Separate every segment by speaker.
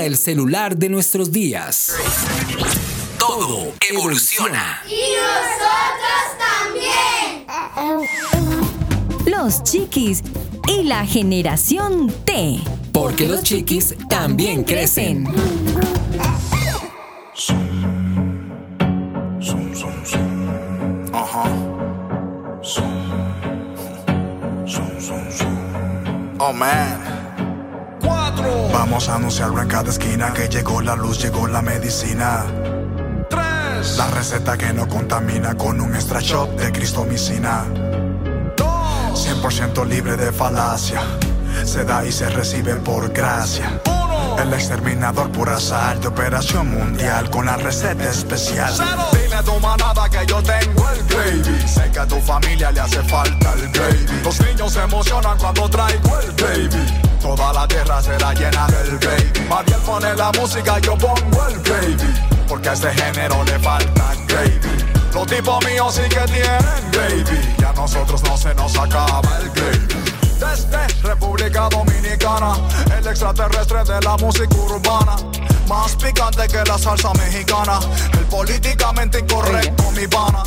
Speaker 1: Hasta el celular de nuestros días. Todo evoluciona.
Speaker 2: Y nosotros
Speaker 3: también. Los chiquis y la generación T.
Speaker 1: Porque los chiquis también crecen.
Speaker 4: Oh man. Vamos a anunciarlo en cada esquina que llegó la luz, llegó la medicina. Tres. La receta que no contamina con un extra shot de cristomicina. Dos. 100% libre de falacia. Se da y se recibe por gracia. El exterminador por azar de operación mundial con la receta especial. Dile a tu manada que yo tengo el gravy. Sé que a tu familia le hace falta el gravy. Los niños se emocionan cuando traigo el gravy. Toda la tierra será llena del gravy. Mariel pone la música, yo pongo el gravy. Porque a este género le falta gravy. Los tipos míos sí que tienen gravy. Y a nosotros no se nos acaba el gravy desde República Dominicana, el extraterrestre de la música urbana. Más picante que la salsa mexicana, el políticamente incorrecto, mi pana.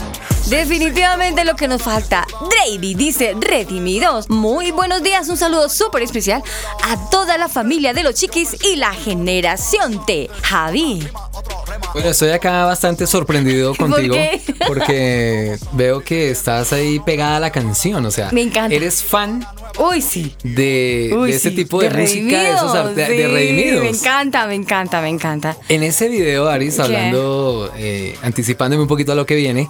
Speaker 3: Definitivamente lo que nos falta. Dravy dice Redimidos. Muy buenos días, un saludo súper especial a toda la familia de los chiquis y la generación T. Javi.
Speaker 5: Bueno, estoy acá bastante sorprendido contigo. Porque veo que estás ahí pegada a la canción. O sea,
Speaker 3: me encanta.
Speaker 5: Eres fan
Speaker 3: Uy, sí.
Speaker 5: De, ese tipo de, música, de esos de, redimidos.
Speaker 3: Me encanta, me encanta, me encanta.
Speaker 5: En ese video, Aris, hablando, eh, anticipándome un poquito a lo que viene,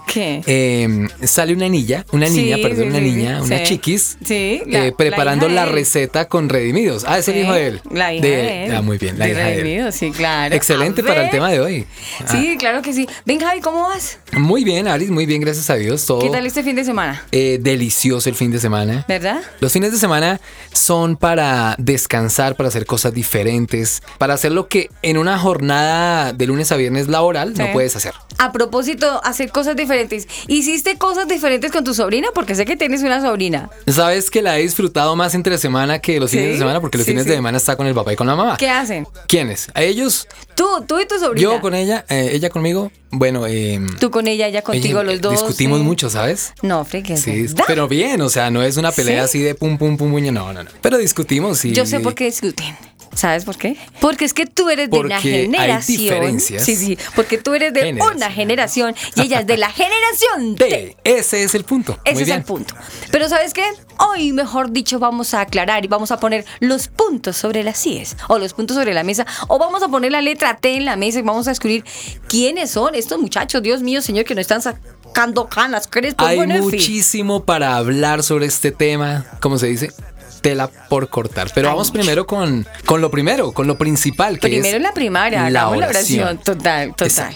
Speaker 5: em, sale una niña, una niña, perdón, una niña, una chiquis, eh, preparando la, receta con redimidos. Ah, es el hijo de él.
Speaker 3: La hija de, él.
Speaker 5: Ah, muy bien, la hija de él.
Speaker 3: sí, claro.
Speaker 5: Excelente para el tema de hoy.
Speaker 3: Sí, ah. claro que sí. Ven, Javi, ¿cómo vas?
Speaker 5: Muy bien, Aris, muy bien, gracias a Dios. Todo,
Speaker 3: ¿Qué tal este fin de semana?
Speaker 5: Eh, delicioso el fin de semana.
Speaker 3: ¿Verdad?
Speaker 5: Los fines de semana son para descansar, para hacer cosas diferentes, para hacer lo que en una jornada de lunes a viernes laboral no puedes hacer.
Speaker 3: A propósito, hacer cosas diferentes. ¿Hiciste cosas diferentes con tu sobrina? Porque sé que tienes una sobrina.
Speaker 5: Sabes que la he disfrutado más entre semana que los fines de semana, porque los fines de semana está con el papá y con la mamá.
Speaker 3: ¿Qué hacen?
Speaker 5: ¿Quiénes? ¿A ellos?
Speaker 3: Tú, tú y tu sobrina.
Speaker 5: Yo con ella, eh, ella conmigo. Bueno, eh,
Speaker 3: tú con ella, ella contigo, los dos.
Speaker 5: Discutimos mucho, ¿sabes?
Speaker 3: No, fregues.
Speaker 5: Sí, pero bien, o sea, no es una pelea así de pum, pum, pum, puño, no, no, no. Pero discutimos y.
Speaker 3: Yo sé por qué discuten. ¿Sabes por qué? Porque es que tú eres de una generación.
Speaker 5: Hay diferencias.
Speaker 3: Sí, sí. Porque tú eres de una generación y ella es de la generación T.
Speaker 5: Ese es el punto.
Speaker 3: Ese es el punto. Pero ¿sabes qué? Hoy, mejor dicho, vamos a aclarar y vamos a poner los puntos sobre las CIES o los puntos sobre la mesa o vamos a poner la letra T en la mesa y vamos a descubrir quiénes son estos muchachos, Dios mío, Señor, que nos están sacando canas.
Speaker 5: Hay muchísimo para hablar sobre este tema, ¿cómo se dice? Tela por cortar. Pero vamos primero con, con lo primero, con lo principal.
Speaker 3: Que primero la primaria, la oración. Total, total.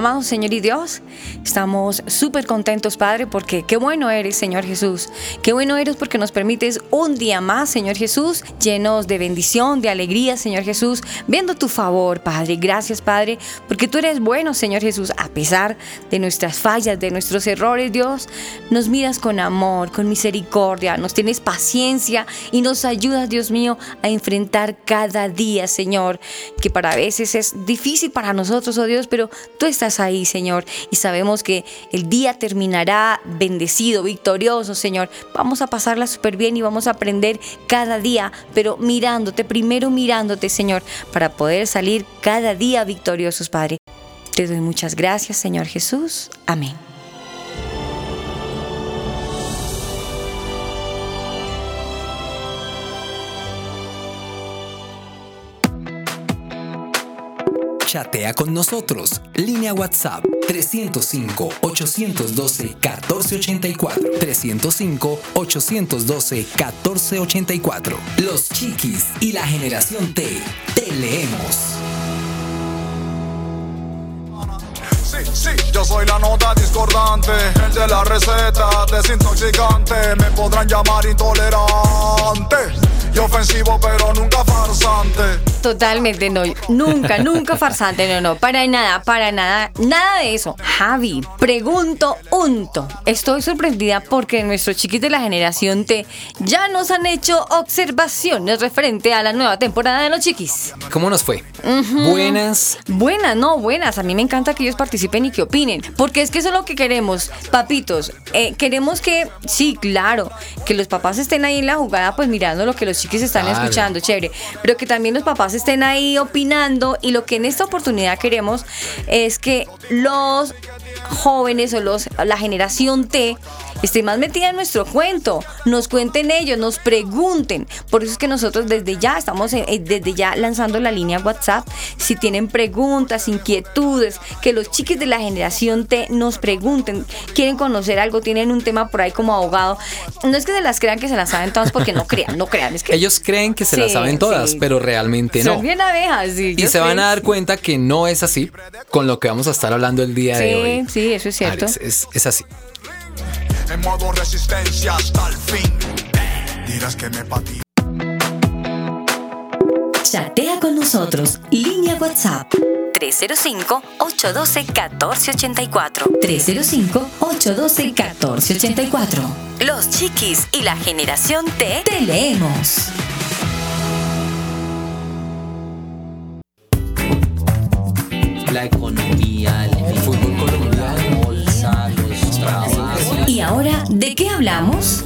Speaker 3: Amado Señor y Dios, estamos súper contentos, Padre, porque qué bueno eres, Señor Jesús. Qué bueno eres porque nos permites un día más, Señor Jesús, llenos de bendición, de alegría, Señor Jesús, viendo tu favor, Padre. Gracias, Padre, porque tú eres bueno, Señor Jesús, a pesar de nuestras fallas, de nuestros errores, Dios. Nos miras con amor, con misericordia, nos tienes paciencia y nos ayudas, Dios mío, a enfrentar cada día, Señor, que para veces es difícil para nosotros, oh Dios, pero tú estás ahí, Señor, y sabemos que el día terminará bendecido, victorioso, Señor. Vamos a pasarla súper bien y vamos a aprender cada día, pero mirándote, primero mirándote, Señor, para poder salir cada día victoriosos, Padre. Te doy muchas gracias, Señor Jesús. Amén.
Speaker 1: Chatea con nosotros. Línea WhatsApp 305-812-1484. 305-812-1484. Los chiquis y la generación T. Te leemos.
Speaker 4: Sí, yo soy la nota discordante, el de la receta desintoxicante. Me podrán llamar intolerante y ofensivo, pero nunca farsante.
Speaker 3: Totalmente no, nunca, nunca farsante, no, no, para nada, para nada, nada de eso. Javi, pregunto unto. Estoy sorprendida porque nuestros chiquis de la generación T ya nos han hecho observaciones referente a la nueva temporada de los chiquis.
Speaker 5: ¿Cómo nos fue? Buenas.
Speaker 3: Buenas, no, buenas. A mí me encanta que ellos participen y que opinen, porque es que eso es lo que queremos, papitos. Eh, queremos que, sí, claro, que los papás estén ahí en la jugada, pues mirando lo que los chiquis están escuchando, chévere, pero que también los papás estén ahí opinando y lo que en esta oportunidad queremos es que los jóvenes o los, la generación T esté más metida en nuestro cuento, nos cuenten ellos, nos pregunten. Por eso es que nosotros desde ya estamos eh, desde ya lanzando la línea WhatsApp. Si tienen preguntas, inquietudes, que los chiquis de la generación T nos pregunten, quieren conocer algo, tienen un tema por ahí como abogado. No es que se las crean que se las saben todas porque no crean, no crean. Es que
Speaker 5: ellos creen que se las saben todas, pero realmente no.
Speaker 3: Son bien abejas.
Speaker 5: y se van a dar cuenta que no es así con lo que vamos a estar hablando el día de hoy.
Speaker 3: Sí, eso es cierto.
Speaker 5: es, es así
Speaker 4: en modo resistencia hasta el fin. Dirás que me patí.
Speaker 1: Chatea con nosotros. Línea WhatsApp. 305-812-1484. 305-812-1484. Los chiquis y la generación T. Te leemos.
Speaker 6: La economía, el
Speaker 1: de qué hablamos?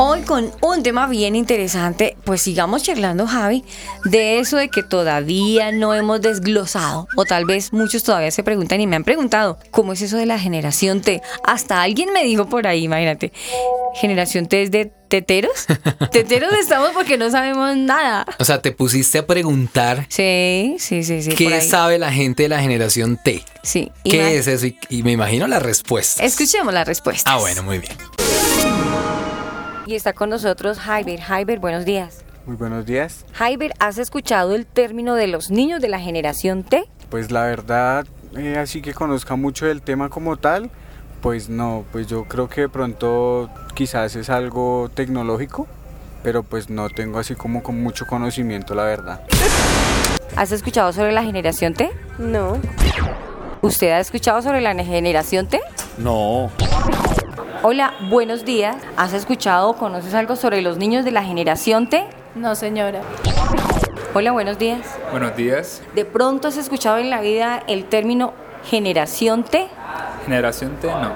Speaker 3: Hoy con un tema bien interesante, pues sigamos charlando, Javi, de eso de que todavía no hemos desglosado, o tal vez muchos todavía se preguntan y me han preguntado, ¿cómo es eso de la generación T? Hasta alguien me dijo por ahí, imagínate, generación T es de teteros. teteros estamos porque no sabemos nada.
Speaker 5: O sea, te pusiste a preguntar.
Speaker 3: Sí, sí, sí, sí.
Speaker 5: ¿Qué sabe la gente de la generación T?
Speaker 3: Sí.
Speaker 5: ¿Qué es eso? Y, me imagino la respuesta.
Speaker 3: Escuchemos la respuesta.
Speaker 5: Ah, bueno, muy bien.
Speaker 3: Y está con nosotros Jaiber. Jaiber, buenos días.
Speaker 7: Muy buenos días.
Speaker 3: Jaiber, ¿has escuchado el término de los niños de la generación T?
Speaker 7: Pues la verdad, eh, así que conozca mucho del tema como tal, pues no, pues yo creo que de pronto quizás es algo tecnológico, pero pues no tengo así como con mucho conocimiento, la verdad.
Speaker 3: ¿Has escuchado sobre la generación T?
Speaker 8: No.
Speaker 3: ¿Usted ha escuchado sobre la generación T?
Speaker 9: No.
Speaker 3: Hola, buenos días. ¿Has escuchado o conoces algo sobre los niños de la generación T?
Speaker 8: No, señora.
Speaker 3: Hola, buenos días.
Speaker 10: Buenos días.
Speaker 3: ¿De pronto has escuchado en la vida el término generación T?
Speaker 10: Generación T, no.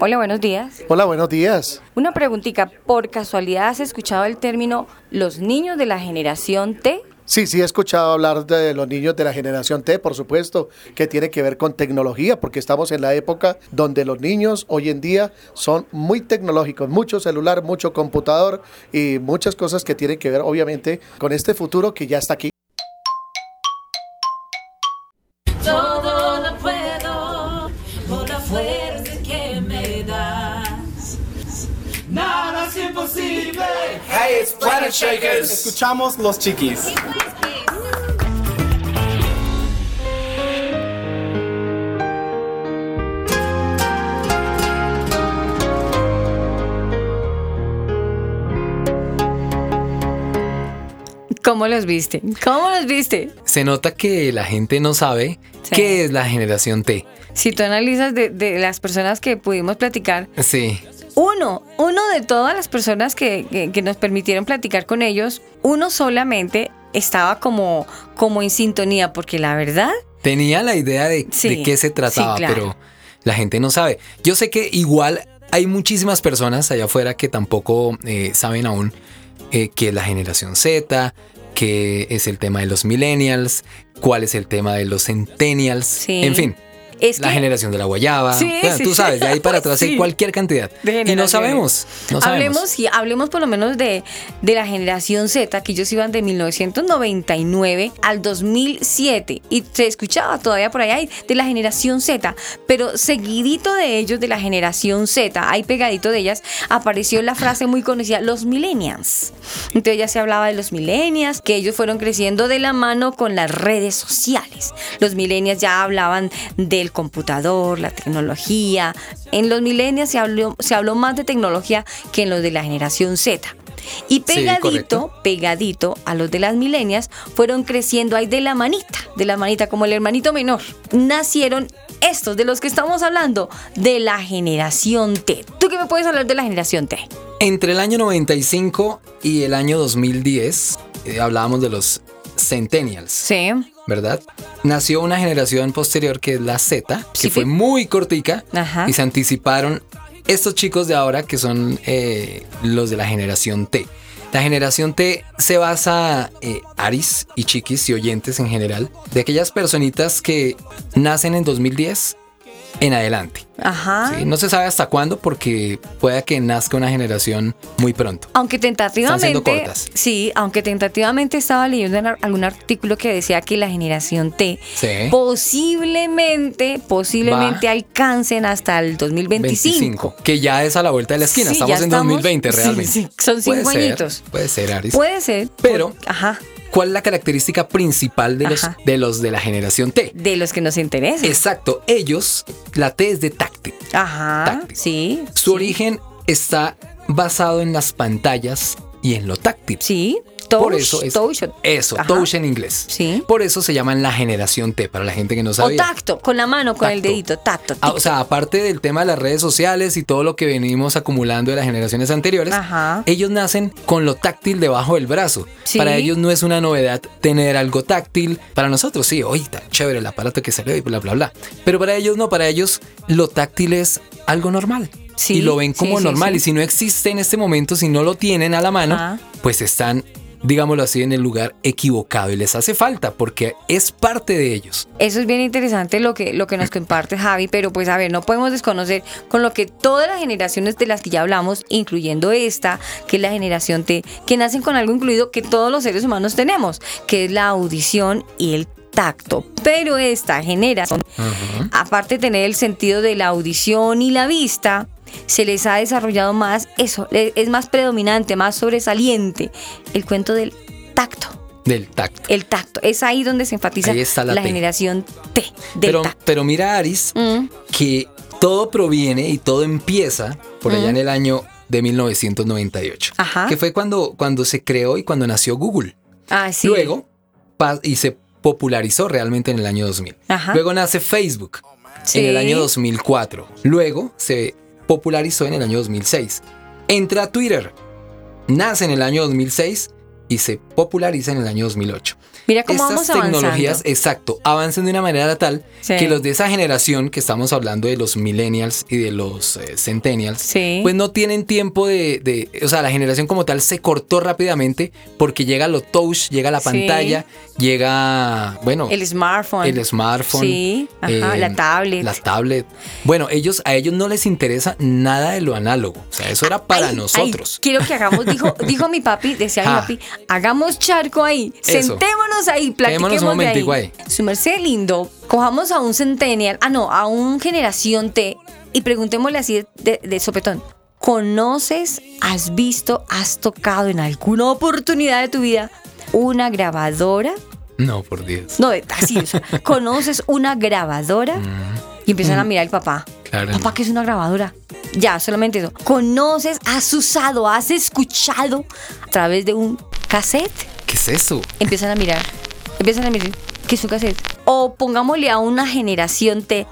Speaker 3: Hola, buenos días.
Speaker 9: Hola, buenos días.
Speaker 3: Una preguntita, ¿por casualidad has escuchado el término los niños de la generación T?
Speaker 9: Sí, sí, he escuchado hablar de los niños de la generación T, por supuesto, que tiene que ver con tecnología, porque estamos en la época donde los niños hoy en día son muy tecnológicos, mucho celular, mucho computador y muchas cosas que tienen que ver, obviamente, con este futuro que ya está aquí.
Speaker 11: Hey, it's Planet Shakers. Escuchamos los chiquis.
Speaker 3: ¿Cómo los viste? ¿Cómo los viste?
Speaker 5: Se nota que la gente no sabe qué es la generación T.
Speaker 3: Si tú analizas de, de las personas que pudimos platicar,
Speaker 5: sí
Speaker 3: uno, uno de todas las personas que, nos permitieron platicar con ellos, uno solamente estaba como, como en sintonía, porque la verdad...
Speaker 5: Tenía la idea de, qué se trataba, pero la gente no sabe. Yo sé que igual hay muchísimas personas allá afuera que tampoco eh, saben aún eh, qué es la generación Z, qué es el tema de los millennials, cuál es el tema de los centennials, en fin la generación de la guayaba. Sí, tú sabes, de ahí para atrás hay cualquier cantidad. Y no sabemos, no
Speaker 3: Hablemos, y hablemos por lo menos de, de la generación Z, que ellos iban de 1999 al 2007. Y se escuchaba todavía por allá de la generación Z. Pero seguidito de ellos, de la generación Z, ahí pegadito de ellas, apareció la frase muy conocida, los millennials. Entonces ya se hablaba de los millennials, que ellos fueron creciendo de la mano con las redes sociales. Los millennials ya hablaban del computador, la tecnología. En los millennials se habló, se habló más de tecnología que en los de la generación Z. Y pegadito, pegadito a los de las milenias, fueron creciendo ahí de la manita, de la manita como el hermanito menor. Nacieron estos de los que estamos hablando, de la generación T. ¿Tú qué me puedes hablar de la generación T?
Speaker 5: Entre el año 95 y el año 2010, eh, hablábamos de los centennials.
Speaker 3: Sí.
Speaker 5: ¿Verdad? Nació una generación posterior que es la Z, que fue muy cortica y se anticiparon estos chicos de ahora que son eh, los de la generación T. La generación T se basa, eh, Aris y chiquis y oyentes en general, de aquellas personitas que nacen en 2010 en adelante.
Speaker 3: Ajá.
Speaker 5: no se sabe hasta cuándo porque puede que nazca una generación muy pronto.
Speaker 3: Aunque tentativamente. Sí, aunque tentativamente estaba leyendo algún artículo que decía que la generación T posiblemente, posiblemente alcancen hasta el 2025.
Speaker 5: que ya es a la vuelta de la esquina. estamos en 2020 realmente. Sí,
Speaker 3: son cinco añitos.
Speaker 5: puede ser, Aris.
Speaker 3: Puede ser.
Speaker 5: Pero. ajá. ¿Cuál es la característica principal de los, de los de la generación T?
Speaker 3: De los que nos interesa.
Speaker 5: Exacto. Ellos, la T es de táctil.
Speaker 3: Ajá. Sí.
Speaker 5: Su origen está basado en las pantallas y en lo táctil.
Speaker 3: Sí.
Speaker 5: Touch, Por eso es touch. eso, touch en inglés.
Speaker 3: Sí.
Speaker 5: Por eso se llaman la generación T para la gente que no sabe.
Speaker 3: O tacto, con la mano, con el dedito, tacto.
Speaker 5: Ah, o sea, aparte del tema de las redes sociales y todo lo que venimos acumulando de las generaciones anteriores, ellos nacen con lo táctil debajo del brazo. Para ellos no es una novedad tener algo táctil. Para nosotros sí, oye, está chévere el aparato que salió y bla bla bla. Pero para ellos no, para ellos lo táctil es algo normal. Sí, y lo ven como normal. Y si no existe en este momento, si no lo tienen a la mano, pues están digámoslo así, en el lugar equivocado y les hace falta porque es parte de ellos.
Speaker 3: Eso es bien interesante lo que, lo que nos comparte Javi, pero pues a ver, no podemos desconocer con lo que todas las generaciones de las que ya hablamos, incluyendo esta, que es la generación T, que nacen con algo incluido que todos los seres humanos tenemos, que es la audición y el tacto. Pero esta generación, aparte de tener el sentido de la audición y la vista, se les ha desarrollado más eso, es más predominante, más sobresaliente el cuento del tacto.
Speaker 5: Del tacto.
Speaker 3: El tacto. Es ahí donde se enfatiza la, generación T. Del
Speaker 5: pero, pero mira, Aris, mm. que todo proviene y todo empieza por allá mm. en el año de 1998. Que fue cuando, cuando se creó y cuando nació Google.
Speaker 3: Ah, sí.
Speaker 5: Luego, y se popularizó realmente en el año 2000. Luego nace Facebook en el año 2004. Luego se popularizó en el año 2006. Entra Twitter. Nace en el año 2006 y se populariza en el año 2008.
Speaker 3: Mira cómo
Speaker 5: Estas tecnologías, exacto, avanzan de una manera tal que los de esa generación que estamos hablando de los millennials y de los eh, centennials, pues no tienen tiempo de, o sea, la generación como tal se cortó rápidamente porque llega lo touch, llega la pantalla, llega, bueno,
Speaker 3: el smartphone,
Speaker 5: el smartphone,
Speaker 3: sí, ajá, la tablet,
Speaker 5: la tablet. Bueno, ellos a ellos no les interesa nada de lo análogo, o sea, eso era para nosotros.
Speaker 3: quiero que hagamos, dijo, dijo mi papi, decía mi papi, hagamos charco ahí, sentémonos ahí, platiquemos un de ahí. Su merced lindo, cojamos a un centennial, ah no, a un generación T y preguntémosle así de, sopetón. ¿Conoces, has visto, has tocado en alguna oportunidad de tu vida una grabadora?
Speaker 5: No, por Dios.
Speaker 3: No, así, ¿conoces una grabadora? Mm. Y empiezan a mm. mirar al papá. Papá, ¿qué es una grabadora? Ya, solamente eso. ¿Conoces, has usado, has escuchado a través de un cassette?
Speaker 5: ¿Qué es eso?
Speaker 3: Empiezan a mirar. Empiezan a mirar. ¿Qué es un cassette? O pongámosle a una generación T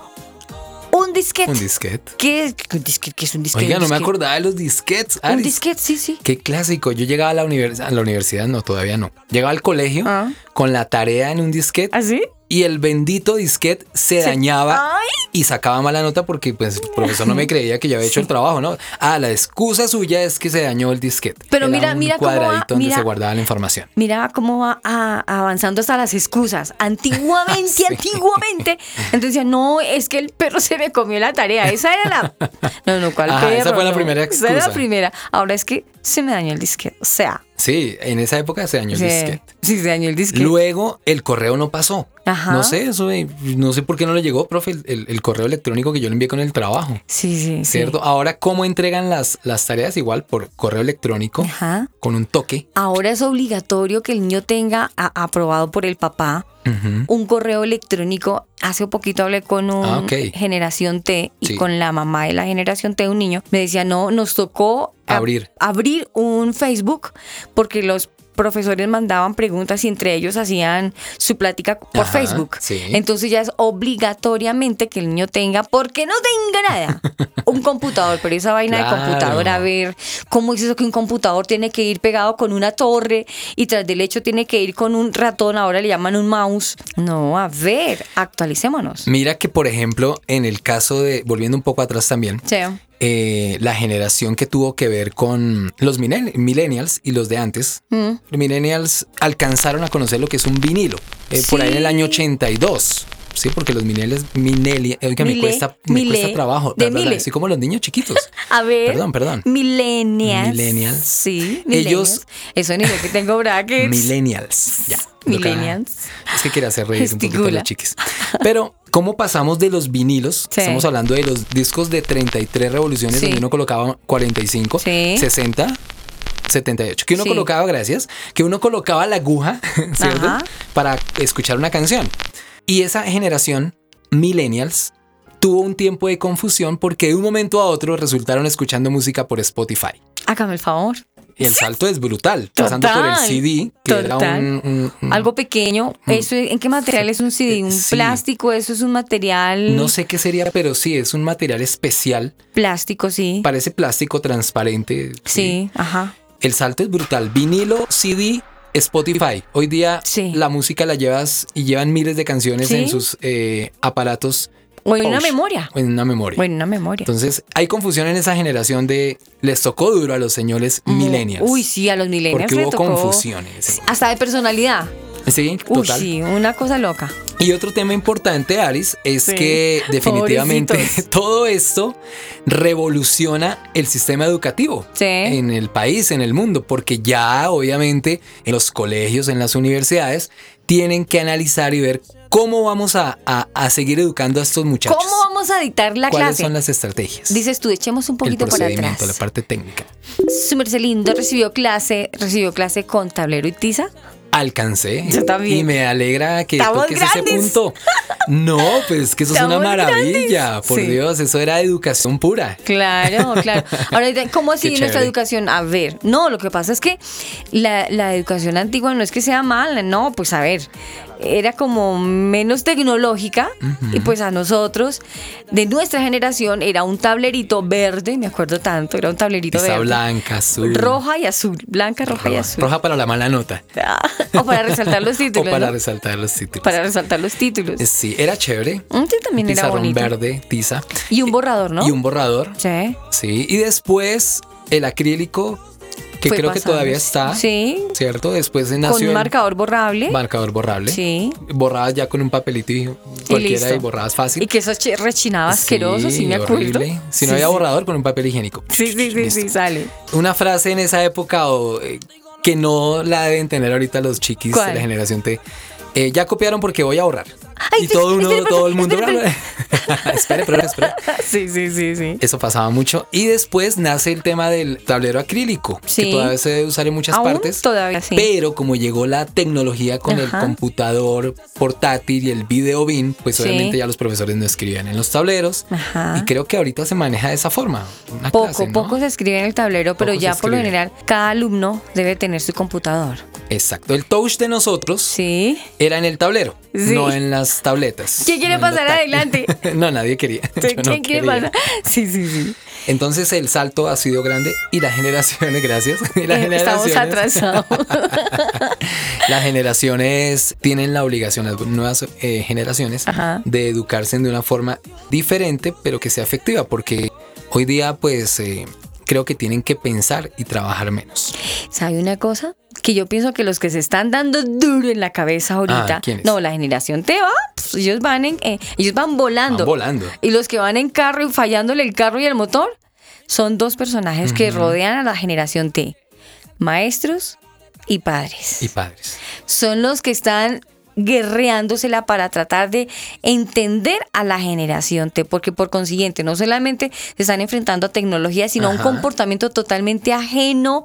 Speaker 3: un disquete.
Speaker 5: ¿Un disquete?
Speaker 3: ¿Qué, ¿Qué es un disquete?
Speaker 5: Oiga, no me acordaba de los disquetes.
Speaker 3: Un disquete, sí, sí.
Speaker 5: Qué clásico. Yo llegaba a la universidad, a la universidad no, todavía no. Llegaba al colegio ah. con la tarea en un disquete.
Speaker 3: ¿Ah, sí?
Speaker 5: Y el bendito disquete se dañaba y sacaba mala nota porque pues el profesor no me creía que yo había hecho el trabajo, ¿no? Ah, la excusa suya es que se dañó el disquete.
Speaker 3: Pero mira,
Speaker 5: un
Speaker 3: mira
Speaker 5: cuadradito
Speaker 3: cómo va,
Speaker 5: donde
Speaker 3: mira,
Speaker 5: se guardaba la información.
Speaker 3: Mira cómo va a- avanzando hasta las excusas. Antiguamente, antiguamente. Entonces decía, no, es que el perro se me comió la tarea. Esa era la. No, no, ¿cuál
Speaker 5: Ajá,
Speaker 3: perro?
Speaker 5: esa fue la
Speaker 3: No,
Speaker 5: primera
Speaker 3: Esa era la
Speaker 5: excusa.
Speaker 3: primera. Ahora es que se me dañó el disquete. O sea,
Speaker 5: Sí, en esa época se dañó el disquete.
Speaker 3: sí, se dañó el disquete.
Speaker 5: Luego el correo no pasó.
Speaker 3: Ajá.
Speaker 5: No sé, eso, no sé por qué no le llegó, profe, el, correo electrónico que yo le envié con el trabajo.
Speaker 3: Sí, sí, sí.
Speaker 5: ¿Cierto? Ahora, ¿cómo entregan las, las tareas? Igual por correo electrónico,
Speaker 3: Ajá.
Speaker 5: con un toque.
Speaker 3: Ahora es obligatorio que el niño tenga a- aprobado por el papá Un correo electrónico. Hace poquito hablé con un
Speaker 5: Ah,
Speaker 3: generación T y
Speaker 5: Sí.
Speaker 3: con la mamá de la generación T, un niño. Me decía, no, nos tocó
Speaker 5: Abrir.
Speaker 3: abrir un Facebook porque los profesores mandaban preguntas y entre ellos hacían su plática por
Speaker 5: Ajá,
Speaker 3: Facebook.
Speaker 5: sí.
Speaker 3: Entonces ya es obligatoriamente que el niño tenga, porque no tenga nada, un computador. Pero esa vaina
Speaker 5: Claro.
Speaker 3: de computador, a ver, ¿cómo es eso que un computador tiene que ir pegado con una torre y tras del hecho tiene que ir con un ratón? Ahora le llaman un mouse. No, a ver, actualicémonos.
Speaker 5: Mira que, por ejemplo, en el caso de, volviendo un poco atrás también,
Speaker 3: Sí.
Speaker 5: Eh, la generación que tuvo que ver con los millennials y los de antes,
Speaker 3: Mm.
Speaker 5: los millennials alcanzaron a conocer lo que es un vinilo, eh, por ahí en el año 82. Sí, porque los millennials, minelli- oiga, me
Speaker 3: Mile-
Speaker 5: cuesta, me
Speaker 3: mile-
Speaker 5: cuesta trabajo.
Speaker 3: de mile.
Speaker 5: así como los niños chiquitos.
Speaker 3: A ver.
Speaker 5: Perdón, perdón.
Speaker 3: Millennials.
Speaker 5: Millennials.
Speaker 3: Sí,
Speaker 5: Ellos-.
Speaker 3: Eso ni yo que tengo brackets.
Speaker 5: Millennials. Ya.
Speaker 3: Millennials.
Speaker 5: Es que quería hacer reír un poquito a los chiquis. Pero, ¿cómo pasamos de los vinilos?
Speaker 3: Sí.
Speaker 5: Estamos hablando de los discos de 33 revoluciones,
Speaker 3: Sí.
Speaker 5: donde uno colocaba 45,
Speaker 3: Sí.
Speaker 5: 60. 78, que uno colocaba, gracias, que uno colocaba la aguja, ¿cierto?
Speaker 3: Ajá.
Speaker 5: Para escuchar una canción. Y esa generación, millennials, tuvo un tiempo de confusión porque de un momento a otro resultaron escuchando música por Spotify.
Speaker 3: Hágame el favor.
Speaker 5: Y el salto es brutal, pasando por el
Speaker 3: Total,
Speaker 5: CD, que era
Speaker 3: total.
Speaker 5: un, un- un-
Speaker 3: Algo pequeño. ¿Eso en qué material es un CD? ¿Un
Speaker 5: Mm. Sí.
Speaker 3: plástico? ¿Eso es un material
Speaker 5: No sé qué sería, pero sí, es un material especial.
Speaker 3: plástico? Sí.
Speaker 5: Parece plástico transparente.
Speaker 3: Sí, ajá.
Speaker 5: El salto es brutal. Vinilo, CD, Spotify. Hoy día
Speaker 3: Sí.
Speaker 5: la música la llevas y llevan miles de canciones en sus eh, aparatos.
Speaker 3: O en una memoria.
Speaker 5: o en una memoria.
Speaker 3: O en una memoria.
Speaker 5: Entonces, hay confusión en esa generación de les tocó duro a los señores millennials.
Speaker 3: Uy, sí, a los millennials
Speaker 5: Porque hubo
Speaker 3: tocó
Speaker 5: ese
Speaker 3: Hasta de personalidad.
Speaker 5: Sí,
Speaker 3: Uy,
Speaker 5: total.
Speaker 3: sí, una cosa loca.
Speaker 5: Y otro tema importante, Aris, es
Speaker 3: Sí.
Speaker 5: que definitivamente
Speaker 3: Pobrecitos.
Speaker 5: todo esto revoluciona el sistema educativo
Speaker 3: Sí.
Speaker 5: en el país, en el mundo, porque ya obviamente en los colegios, en las universidades, tienen que analizar y ver cómo vamos a, a- a seguir educando a estos muchachos.
Speaker 3: ¿Cómo vamos a dictar la
Speaker 5: ¿Cuáles
Speaker 3: clase?
Speaker 5: son las estrategias?
Speaker 3: Dices tú, echemos un
Speaker 5: el
Speaker 3: poquito para
Speaker 5: procedimiento,
Speaker 3: atrás.
Speaker 5: la parte técnica.
Speaker 3: Su merced lindo recibió clase, recibió clase con tablero y tiza.
Speaker 5: Alcancé.
Speaker 3: Yo también.
Speaker 5: Y me alegra que
Speaker 3: Estamos
Speaker 5: toques ese
Speaker 3: grandes.
Speaker 5: punto. No, pues que eso es una maravilla.
Speaker 3: grandes.
Speaker 5: Por
Speaker 3: Sí.
Speaker 5: Dios, eso era educación pura.
Speaker 3: Claro, claro. Ahora, ¿cómo así nuestra
Speaker 5: chévere.
Speaker 3: educación? A ver, no, lo que pasa es que la, la educación antigua no es que sea mala, no, pues a ver, era como menos tecnológica y pues a nosotros, de nuestra generación, era un tablerito verde, me acuerdo tanto, era un tablerito
Speaker 5: Esa
Speaker 3: verde.
Speaker 5: blanca, azul.
Speaker 3: Roja y azul, blanca, roja, y azul.
Speaker 5: roja para la mala nota.
Speaker 3: o para resaltar los
Speaker 5: O
Speaker 3: títulos.
Speaker 5: para
Speaker 3: ¿no?
Speaker 5: resaltar los títulos.
Speaker 3: Para resaltar los títulos.
Speaker 5: Eh, Sí, era chévere.
Speaker 3: Mm, sí, también era bonito.
Speaker 5: verde, tiza.
Speaker 3: Y un borrador, ¿no?
Speaker 5: Y un borrador.
Speaker 3: Sí.
Speaker 5: Sí. Y después el acrílico, que creo que todavía está.
Speaker 3: Sí.
Speaker 5: ¿Cierto? Después nació
Speaker 3: Con un marcador borrable.
Speaker 5: marcador borrable.
Speaker 3: Sí.
Speaker 5: Borrabas ya con un papelito y cualquiera y,
Speaker 3: listo.
Speaker 5: borrabas fácil.
Speaker 3: Y que eso rechinaba asqueroso, sí, me acuerdo.
Speaker 5: horrible. Si no había borrador, con un papel higiénico.
Speaker 3: Sí, sí, sí, sí, sale.
Speaker 5: Una frase en esa época o, eh, que no la deben tener ahorita los chiquis
Speaker 3: ¿Cuál?
Speaker 5: de la generación T. Eh, ya copiaron porque voy a ahorrar.
Speaker 3: Ay,
Speaker 5: y todo uno,
Speaker 3: espere,
Speaker 5: todo el mundo.
Speaker 3: espere,
Speaker 5: espere, pero espere.
Speaker 3: Sí, sí, sí, sí.
Speaker 5: Eso pasaba mucho. Y después nace el tema del tablero acrílico,
Speaker 3: Sí.
Speaker 5: que todavía se debe usar en muchas
Speaker 3: Aún
Speaker 5: partes.
Speaker 3: todavía sí.
Speaker 5: Pero como llegó la tecnología con
Speaker 3: Ajá.
Speaker 5: el computador portátil y el video bin, pues
Speaker 3: Sí.
Speaker 5: obviamente ya los profesores no escribían en los tableros.
Speaker 3: Ajá.
Speaker 5: Y creo que ahorita se maneja de esa forma. Una
Speaker 3: Poco,
Speaker 5: clase, ¿no?
Speaker 3: poco se escribe en el tablero, pero
Speaker 5: Poco
Speaker 3: ya por lo general cada alumno debe tener su computador.
Speaker 5: Exacto. El touch de nosotros
Speaker 3: Sí.
Speaker 5: era en el tablero, no en las las tabletas.
Speaker 3: ¿Quién quiere pasar adelante?
Speaker 5: no, nadie quería.
Speaker 3: ¿Quién quiere pasar? Sí, sí, sí.
Speaker 5: Entonces el salto ha sido grande y las generaciones, gracias. las
Speaker 3: generaciones, Estamos atrasados.
Speaker 5: las generaciones tienen la obligación, las nuevas eh, generaciones, de educarse de una forma diferente, pero que sea efectiva, porque hoy día, pues, eh, creo que tienen que pensar y trabajar menos.
Speaker 3: ¿Sabe una cosa? Que yo pienso que los que se están dando duro en la cabeza ahorita,
Speaker 5: ah,
Speaker 3: no, la generación T va, pues, ellos van en, eh, ellos van volando.
Speaker 5: Van volando.
Speaker 3: Y los que van en carro y fallándole el carro y el motor, son dos personajes que rodean a la generación T. Maestros y padres.
Speaker 5: Y padres.
Speaker 3: Son los que están guerreándosela para tratar de entender a la generación T, porque por consiguiente no solamente se están enfrentando a tecnología, sino a un comportamiento totalmente ajeno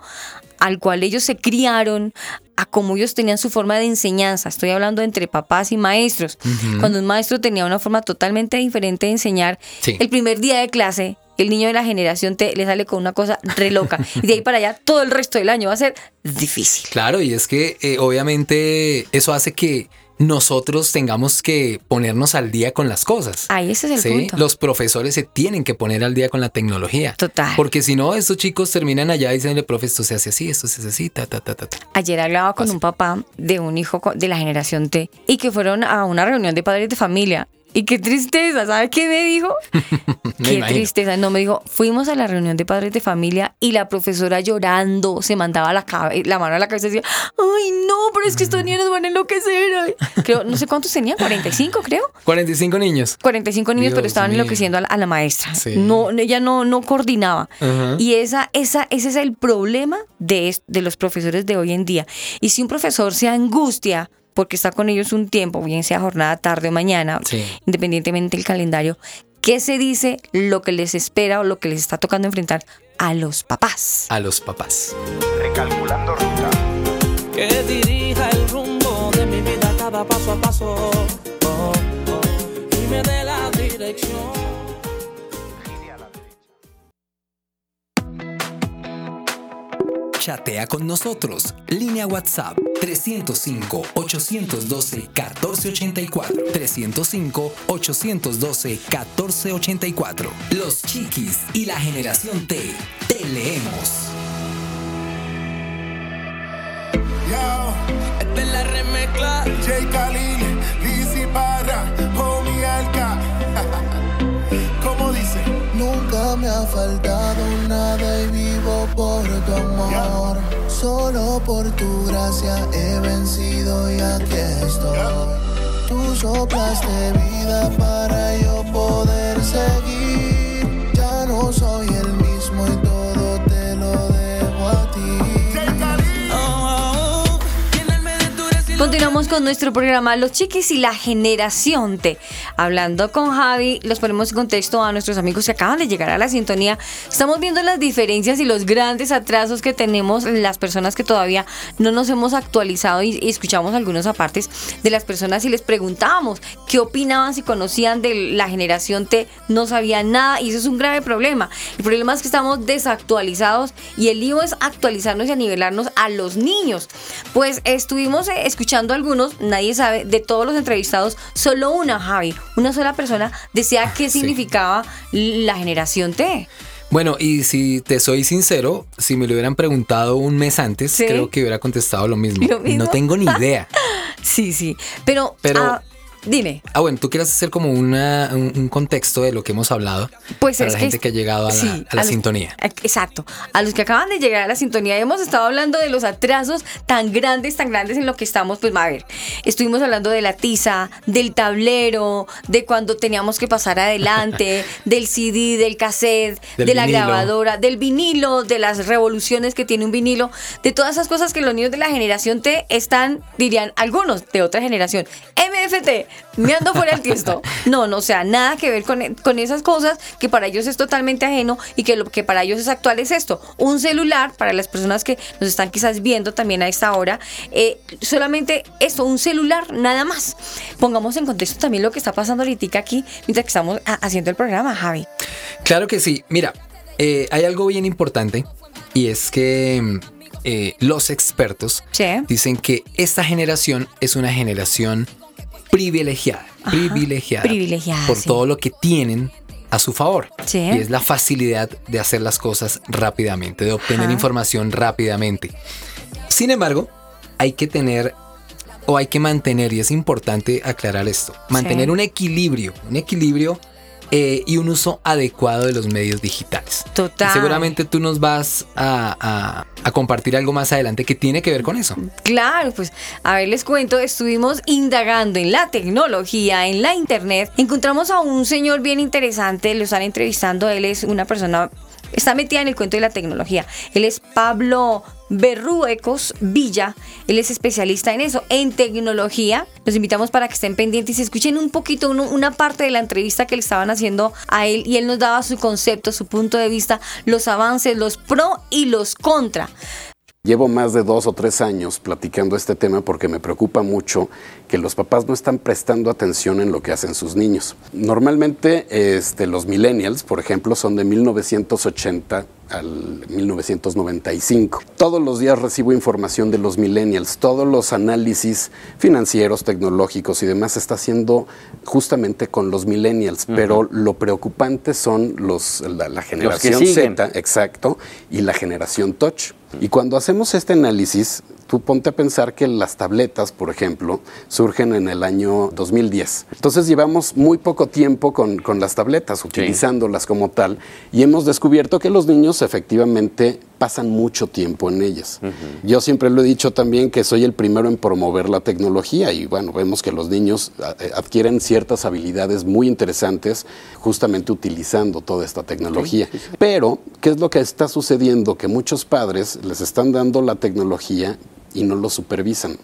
Speaker 3: al cual ellos se criaron, a cómo ellos tenían su forma de enseñanza. Estoy hablando entre papás y maestros. Cuando un maestro tenía una forma totalmente diferente de enseñar, el primer día de clase, el niño de la generación T le sale con una cosa re loca. y de ahí para allá, todo el resto del año va a ser difícil.
Speaker 5: Claro, y es que eh, obviamente eso hace que nosotros tengamos que ponernos al día con las cosas.
Speaker 3: Ahí ese es el punto.
Speaker 5: Los profesores se tienen que poner al día con la tecnología.
Speaker 3: Total.
Speaker 5: Porque si no, estos chicos terminan allá diciendo, profe, esto se hace así, esto se hace así, ta, ta, ta, ta.
Speaker 3: Ayer hablaba con un papá de un hijo de la generación T y que fueron a una reunión de padres de familia y qué tristeza, ¿sabes qué me dijo? qué tristeza. No, me dijo, fuimos a la reunión de padres de familia y la profesora llorando se mandaba la, la mano a la cabeza y decía, ay, no, pero es que estos niños van a enloquecer. Creo, no sé cuántos tenían, 45 creo.
Speaker 5: 45 niños.
Speaker 3: 45 niños, pero estaban enloqueciendo a la, maestra. No, ella no, no coordinaba. Y esa, esa, ese es el problema de, de los profesores de hoy en día. Y si un profesor se angustia porque está con ellos un tiempo, bien sea jornada, tarde o mañana, independientemente del calendario, ¿qué se dice lo que les espera o lo que les está tocando enfrentar a los papás?
Speaker 5: A los papás.
Speaker 11: Recalculando ruta.
Speaker 12: Que dirija el rumbo de mi vida cada paso a paso. Oh, oh, y me dé la dirección.
Speaker 1: Chatea con nosotros. Línea WhatsApp 305-812-1484. 305-812-1484. Los chiquis y la generación T. Te leemos.
Speaker 8: Yo, esta es la remezcla. J. Khalil, Lizzy Barra, Homie Alka. ¿Cómo dice?
Speaker 13: Nunca me ha faltado nada Solo por tu gracia he vencido y aquí estoy. Tú soplaste vida para yo poder seguir.
Speaker 3: Continuamos con nuestro programa Los Chiquis y la Generación T. Hablando con Javi, los ponemos en contexto a nuestros amigos que acaban de llegar a la sintonía. Estamos viendo las diferencias y los grandes atrasos que tenemos las personas que todavía no nos hemos actualizado y, escuchamos algunos apartes de las personas y les preguntábamos qué opinaban, si conocían de la generación T, no sabían nada y eso es un grave problema. El problema es que estamos desactualizados y el lío es actualizarnos y nivelarnos a los niños. Pues estuvimos eh, escuchando algunos, nadie sabe, de todos los entrevistados, solo una, Javi, una sola persona decía qué significaba la generación T.
Speaker 5: Bueno, y si te soy sincero, si me lo hubieran preguntado un mes antes, creo que hubiera contestado lo mismo. No tengo ni idea.
Speaker 3: sí, sí. Pero, pero ah, Dime.
Speaker 5: Ah, bueno, tú quieres hacer como una, un, contexto de lo que hemos hablado
Speaker 3: pues
Speaker 5: para la gente que, ha llegado a la, sintonía.
Speaker 3: exacto. A los que acaban de llegar a la sintonía, hemos estado hablando de los atrasos tan grandes, tan grandes en lo que estamos. Pues, a ver, estuvimos hablando de la tiza, del tablero, de cuando teníamos que pasar adelante, del CD, del cassette, de la grabadora, del vinilo, de las revoluciones que tiene un vinilo, de todas esas cosas que los niños de la generación T están, dirían algunos de otra generación. MFT, me ando fuera del tiesto. No, no, o sea, nada que ver con, con, esas cosas que para ellos es totalmente ajeno y que lo que para ellos es actual es esto. Un celular, para las personas que nos están quizás viendo también a esta hora, eh, solamente esto, un celular, nada más. Pongamos en contexto también lo que está pasando ahorita aquí mientras que estamos haciendo el programa, Javi.
Speaker 5: Claro que sí. Mira, eh, hay algo bien importante y es que... Eh, los expertos dicen que esta generación es una generación privilegiada. privilegiada.
Speaker 3: Privilegiada.
Speaker 5: Por todo lo que tienen a su favor. Y es la facilidad de hacer las cosas rápidamente, de obtener información rápidamente. Sin embargo, hay que tener o hay que mantener, y es importante aclarar esto, mantener un equilibrio, un equilibrio eh, y un uso adecuado de los medios digitales.
Speaker 3: Total.
Speaker 5: seguramente tú nos vas a, a, compartir algo más adelante que tiene que ver con eso.
Speaker 3: Claro, pues a ver, les cuento, estuvimos indagando en la tecnología, en la internet, encontramos a un señor bien interesante, lo están entrevistando, él es una persona está metida en el cuento de la tecnología. Él es Pablo Berruecos Villa. Él es especialista en eso, en tecnología. Los invitamos para que estén pendientes y escuchen un poquito una parte de la entrevista que le estaban haciendo a él y él nos daba su concepto, su punto de vista, los avances, los pro y los contra.
Speaker 14: Llevo más de dos o tres años platicando este tema porque me preocupa mucho que los papás no están prestando atención en lo que hacen sus niños. Normalmente este, los millennials, por ejemplo, son de 1980 al 1995. Todos los días recibo información de los millennials, todos los análisis financieros, tecnológicos y demás se está haciendo justamente con los millennials, pero lo preocupante son los, la, generación Z, exacto, y la generación touch. Y cuando hacemos este análisis, tú ponte a pensar que las tabletas, por ejemplo, surgen en el año 2010. Entonces llevamos muy poco tiempo con, con las tabletas, utilizándolas como tal, y hemos descubierto que los niños efectivamente pasan mucho tiempo en ellas. Yo siempre lo he dicho también que soy el primero en promover la tecnología y bueno, vemos que los niños eh, adquieren ciertas habilidades muy interesantes justamente utilizando toda esta tecnología. Pero, ¿qué es lo que está sucediendo? Que muchos padres les están dando la tecnología y no lo supervisan.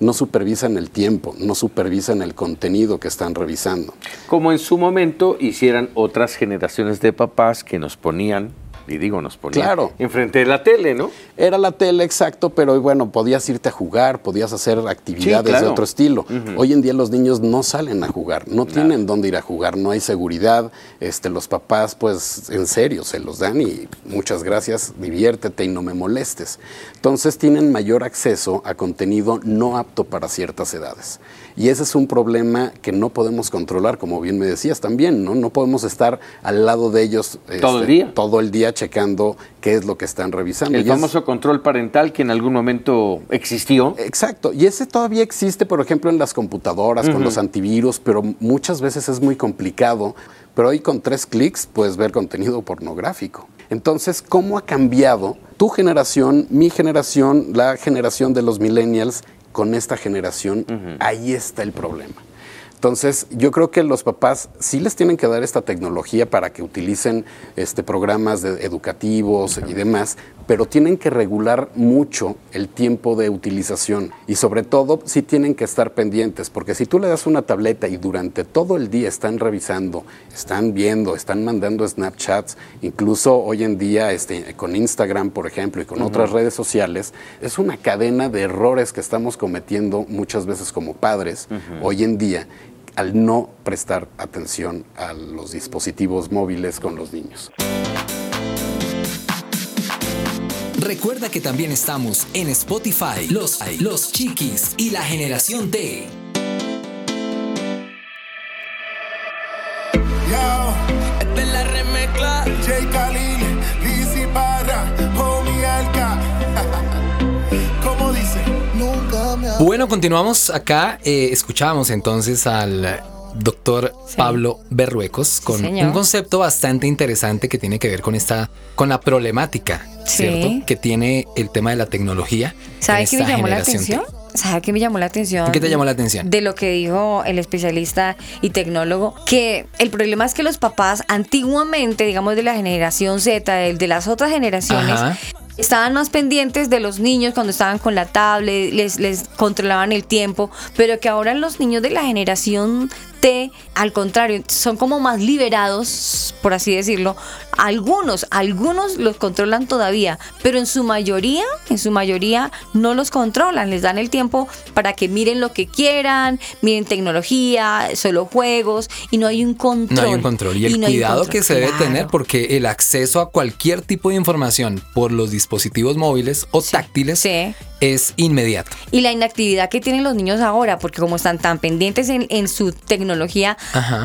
Speaker 14: No supervisan el tiempo, no supervisan el contenido que están revisando.
Speaker 15: Como en su momento hicieran otras generaciones de papás que nos ponían y digo, nos ponía
Speaker 14: claro.
Speaker 15: enfrente de la tele, ¿no?
Speaker 14: Era la tele, exacto, pero bueno, podías irte a jugar, podías hacer actividades de otro estilo. Hoy en día los niños no salen a jugar, no tienen dónde ir a jugar, no hay seguridad, este, los papás pues en serio se los dan y muchas gracias, diviértete y no me molestes. Entonces tienen mayor acceso a contenido no apto para ciertas edades. Y ese es un problema que no podemos controlar, como bien me decías también, ¿no? No podemos estar al lado de ellos
Speaker 15: todo el este, día.
Speaker 14: Todo el día checando qué es lo que están revisando.
Speaker 15: El famoso control parental que en algún momento existió.
Speaker 14: Exacto. Y ese todavía existe, por ejemplo, en las computadoras, con los antivirus, pero muchas veces es muy complicado. Pero hoy con tres clics puedes ver contenido pornográfico. Entonces, ¿cómo ha cambiado tu generación, mi generación, la generación de los millennials con esta generación, ahí está el problema. Entonces, yo creo que los papás sí les tienen que dar esta tecnología para que utilicen este, programas educativos y demás, pero tienen que regular mucho el tiempo de utilización y sobre todo sí tienen que estar pendientes, porque si tú le das una tableta y durante todo el día están revisando, están viendo, están mandando Snapchats, incluso hoy en día este, con Instagram, por ejemplo, y con otras redes sociales, es una cadena de errores que estamos cometiendo muchas veces como padres hoy en día al no prestar atención a los dispositivos móviles con los niños.
Speaker 1: Recuerda que también estamos en Spotify, Los, los Chiquis y la Generación T.
Speaker 8: la remezcla.
Speaker 5: Bueno, continuamos acá. Eh, escuchábamos entonces al doctor Pablo Berruecos con un concepto bastante interesante que tiene que ver con esta, con la problemática, ¿cierto? Que tiene el tema de la tecnología.
Speaker 3: ¿Sabe qué me llamó la atención? ¿Sabe qué me llamó la atención?
Speaker 5: ¿Qué te llamó la atención?
Speaker 3: De lo que dijo el especialista y tecnólogo, que el problema es que los papás antiguamente, digamos de la generación Z, de, de las otras generaciones, estaban más pendientes de los niños cuando estaban con la tablet, les, les controlaban el tiempo, pero que ahora los niños de la generación Al contrario, son como más liberados, por así decirlo. Algunos, algunos los controlan todavía, pero en su mayoría, en su mayoría no los controlan, les dan el tiempo para que miren lo que quieran, miren tecnología, solo juegos y no hay un control.
Speaker 5: No hay un control. Y el cuidado que se debe tener porque el acceso a cualquier tipo de información por los dispositivos móviles o táctiles es inmediato.
Speaker 3: Y la inactividad que tienen los niños ahora, porque como están tan pendientes en, su tecnología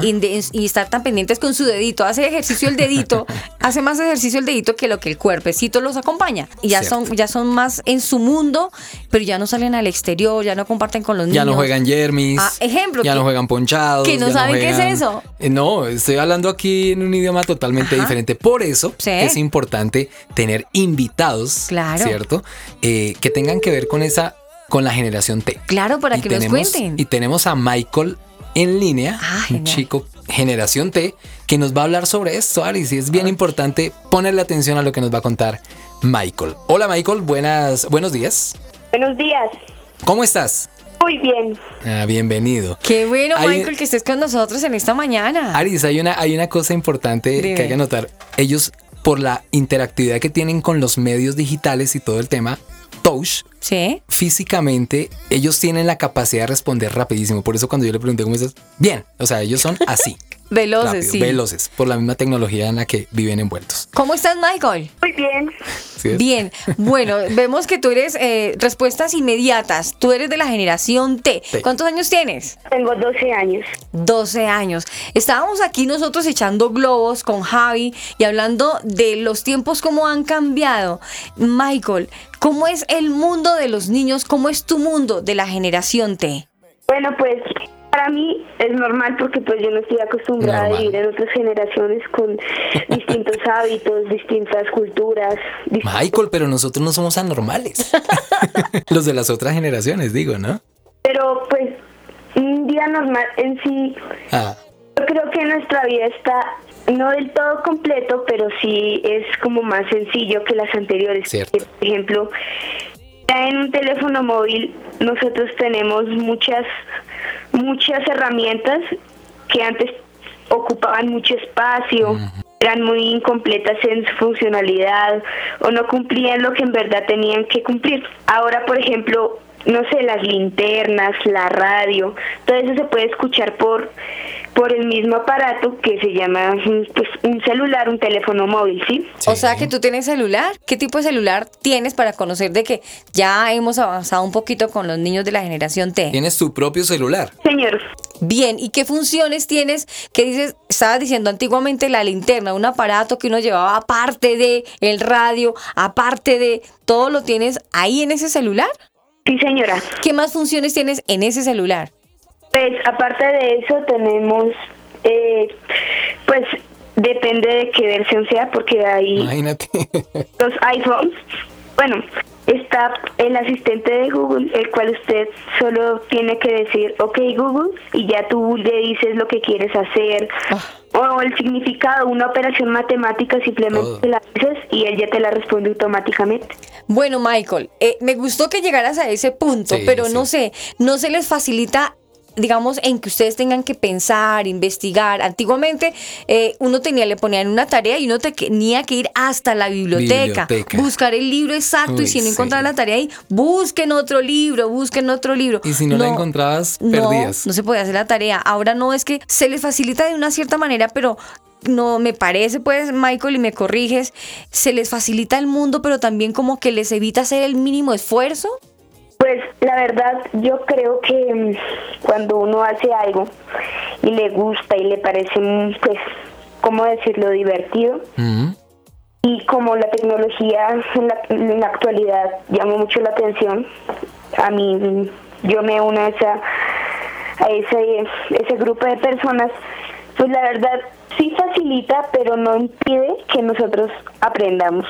Speaker 3: y, están tan pendientes con su dedito, hace ejercicio el dedito, hace más ejercicio el dedito que lo que el cuerpecito los acompaña. Y ya son, ya son más en su mundo, pero ya no salen al exterior, ya no comparten con los niños.
Speaker 5: Ya no juegan yermis.
Speaker 3: Ah, ejemplo.
Speaker 5: Ya no juegan ponchados.
Speaker 3: Que no saben qué es eso.
Speaker 5: Eh, no, estoy hablando aquí en un idioma totalmente diferente. Por eso es importante tener invitados, claro. ¿cierto? Eh, que tengan que ver con esa, con la generación T.
Speaker 3: Claro, para que nos cuenten.
Speaker 5: Y tenemos a Michael en línea, ah, un chico generación T, que nos va a hablar sobre esto, Aris, y es bien importante ponerle atención a lo que nos va a contar Michael. Hola Michael, buenas, buenos días.
Speaker 16: Buenos días.
Speaker 5: ¿Cómo estás?
Speaker 16: Muy bien.
Speaker 5: Ah, bienvenido.
Speaker 3: Qué bueno, Michael, que estés con nosotros en esta mañana.
Speaker 5: Aris, hay una, hay una cosa importante que hay que notar. Ellos, por la interactividad que tienen con los medios digitales y todo el tema, touch,
Speaker 3: ¿Sí?
Speaker 5: físicamente ellos tienen la capacidad de responder rapidísimo. Por eso cuando yo le pregunté cómo estás, bien, o sea, ellos son así.
Speaker 3: veloces, sí.
Speaker 5: Veloces, por la misma tecnología en la que viven envueltos.
Speaker 3: ¿Cómo estás, Michael?
Speaker 16: Muy bien.
Speaker 3: bien, bueno, vemos que tú eres eh, respuestas inmediatas. Tú eres de la generación T. ¿Cuántos años tienes?
Speaker 16: Tengo 12 años.
Speaker 3: 12 años. Estábamos aquí nosotros echando globos con Javi y hablando de los tiempos, cómo han cambiado. Michael, ¿cómo es el mundo de los niños? ¿Cómo es tu mundo de la generación T?
Speaker 16: Bueno, pues para mí es normal porque pues yo no estoy acostumbrada a vivir en otras generaciones con distintos hábitos, distintas culturas.
Speaker 5: Michael, pero nosotros no somos anormales. Los de las otras generaciones, digo, ¿no?
Speaker 16: Pero pues un día normal en sí, ah. yo creo que nuestra vida está no del todo completo, pero sí es como más sencillo que las anteriores. Por ejemplo, ya en un teléfono móvil nosotros tenemos muchas muchas herramientas que antes ocupaban mucho espacio, eran muy incompletas en su funcionalidad o no cumplían lo que en verdad tenían que cumplir. Ahora, por ejemplo, no sé, las linternas, la radio, todo eso se puede escuchar por por el mismo aparato que se llama pues, un celular, un teléfono móvil, ¿sí?
Speaker 3: O sea que tú tienes celular. ¿Qué tipo de celular tienes para conocer de que ya hemos avanzado un poquito con los niños de la generación T?
Speaker 5: Tienes tu propio celular.
Speaker 16: Señor.
Speaker 3: Bien, ¿y qué funciones tienes? ¿Qué dices? Estabas diciendo antiguamente la linterna, un aparato que uno llevaba aparte de el radio, aparte de todo lo tienes ahí en ese celular.
Speaker 16: Sí, señora.
Speaker 3: ¿Qué más funciones tienes en ese celular?
Speaker 16: Pues aparte de eso tenemos, eh, pues depende de qué versión sea, porque hay los iPhones. Bueno, está el asistente de Google, el cual usted solo tiene que decir, ok Google, y ya tú le dices lo que quieres hacer. Ah. O el significado, una operación matemática, simplemente la dices y él ya te la responde automáticamente.
Speaker 3: Bueno, Michael, eh, me gustó que llegaras a ese punto, pero no sé, ¿no se les facilita digamos, en que ustedes tengan que pensar, investigar. Antiguamente eh, uno tenía, le ponían una tarea y uno tenía que ir hasta la biblioteca, buscar el libro exacto y si no encontraba la tarea ahí, busquen otro libro, busquen otro libro.
Speaker 5: Y si no, la encontrabas, perdías.
Speaker 3: No, no se podía hacer la tarea. Ahora no es que se les facilita de una cierta manera, pero no me parece, pues, Michael, y me corriges, se les facilita el mundo, pero también como que les evita hacer el mínimo esfuerzo.
Speaker 16: Pues la verdad yo creo que mm, cuando uno hace algo y le gusta y le parece, mm, pues, ¿cómo decirlo?, divertido. Y como la tecnología en la, actualidad llama mucho la atención, a mí mm, yo me uno a, esa, a ese, ese grupo de personas, pues la verdad sí facilita, pero no impide que nosotros aprendamos.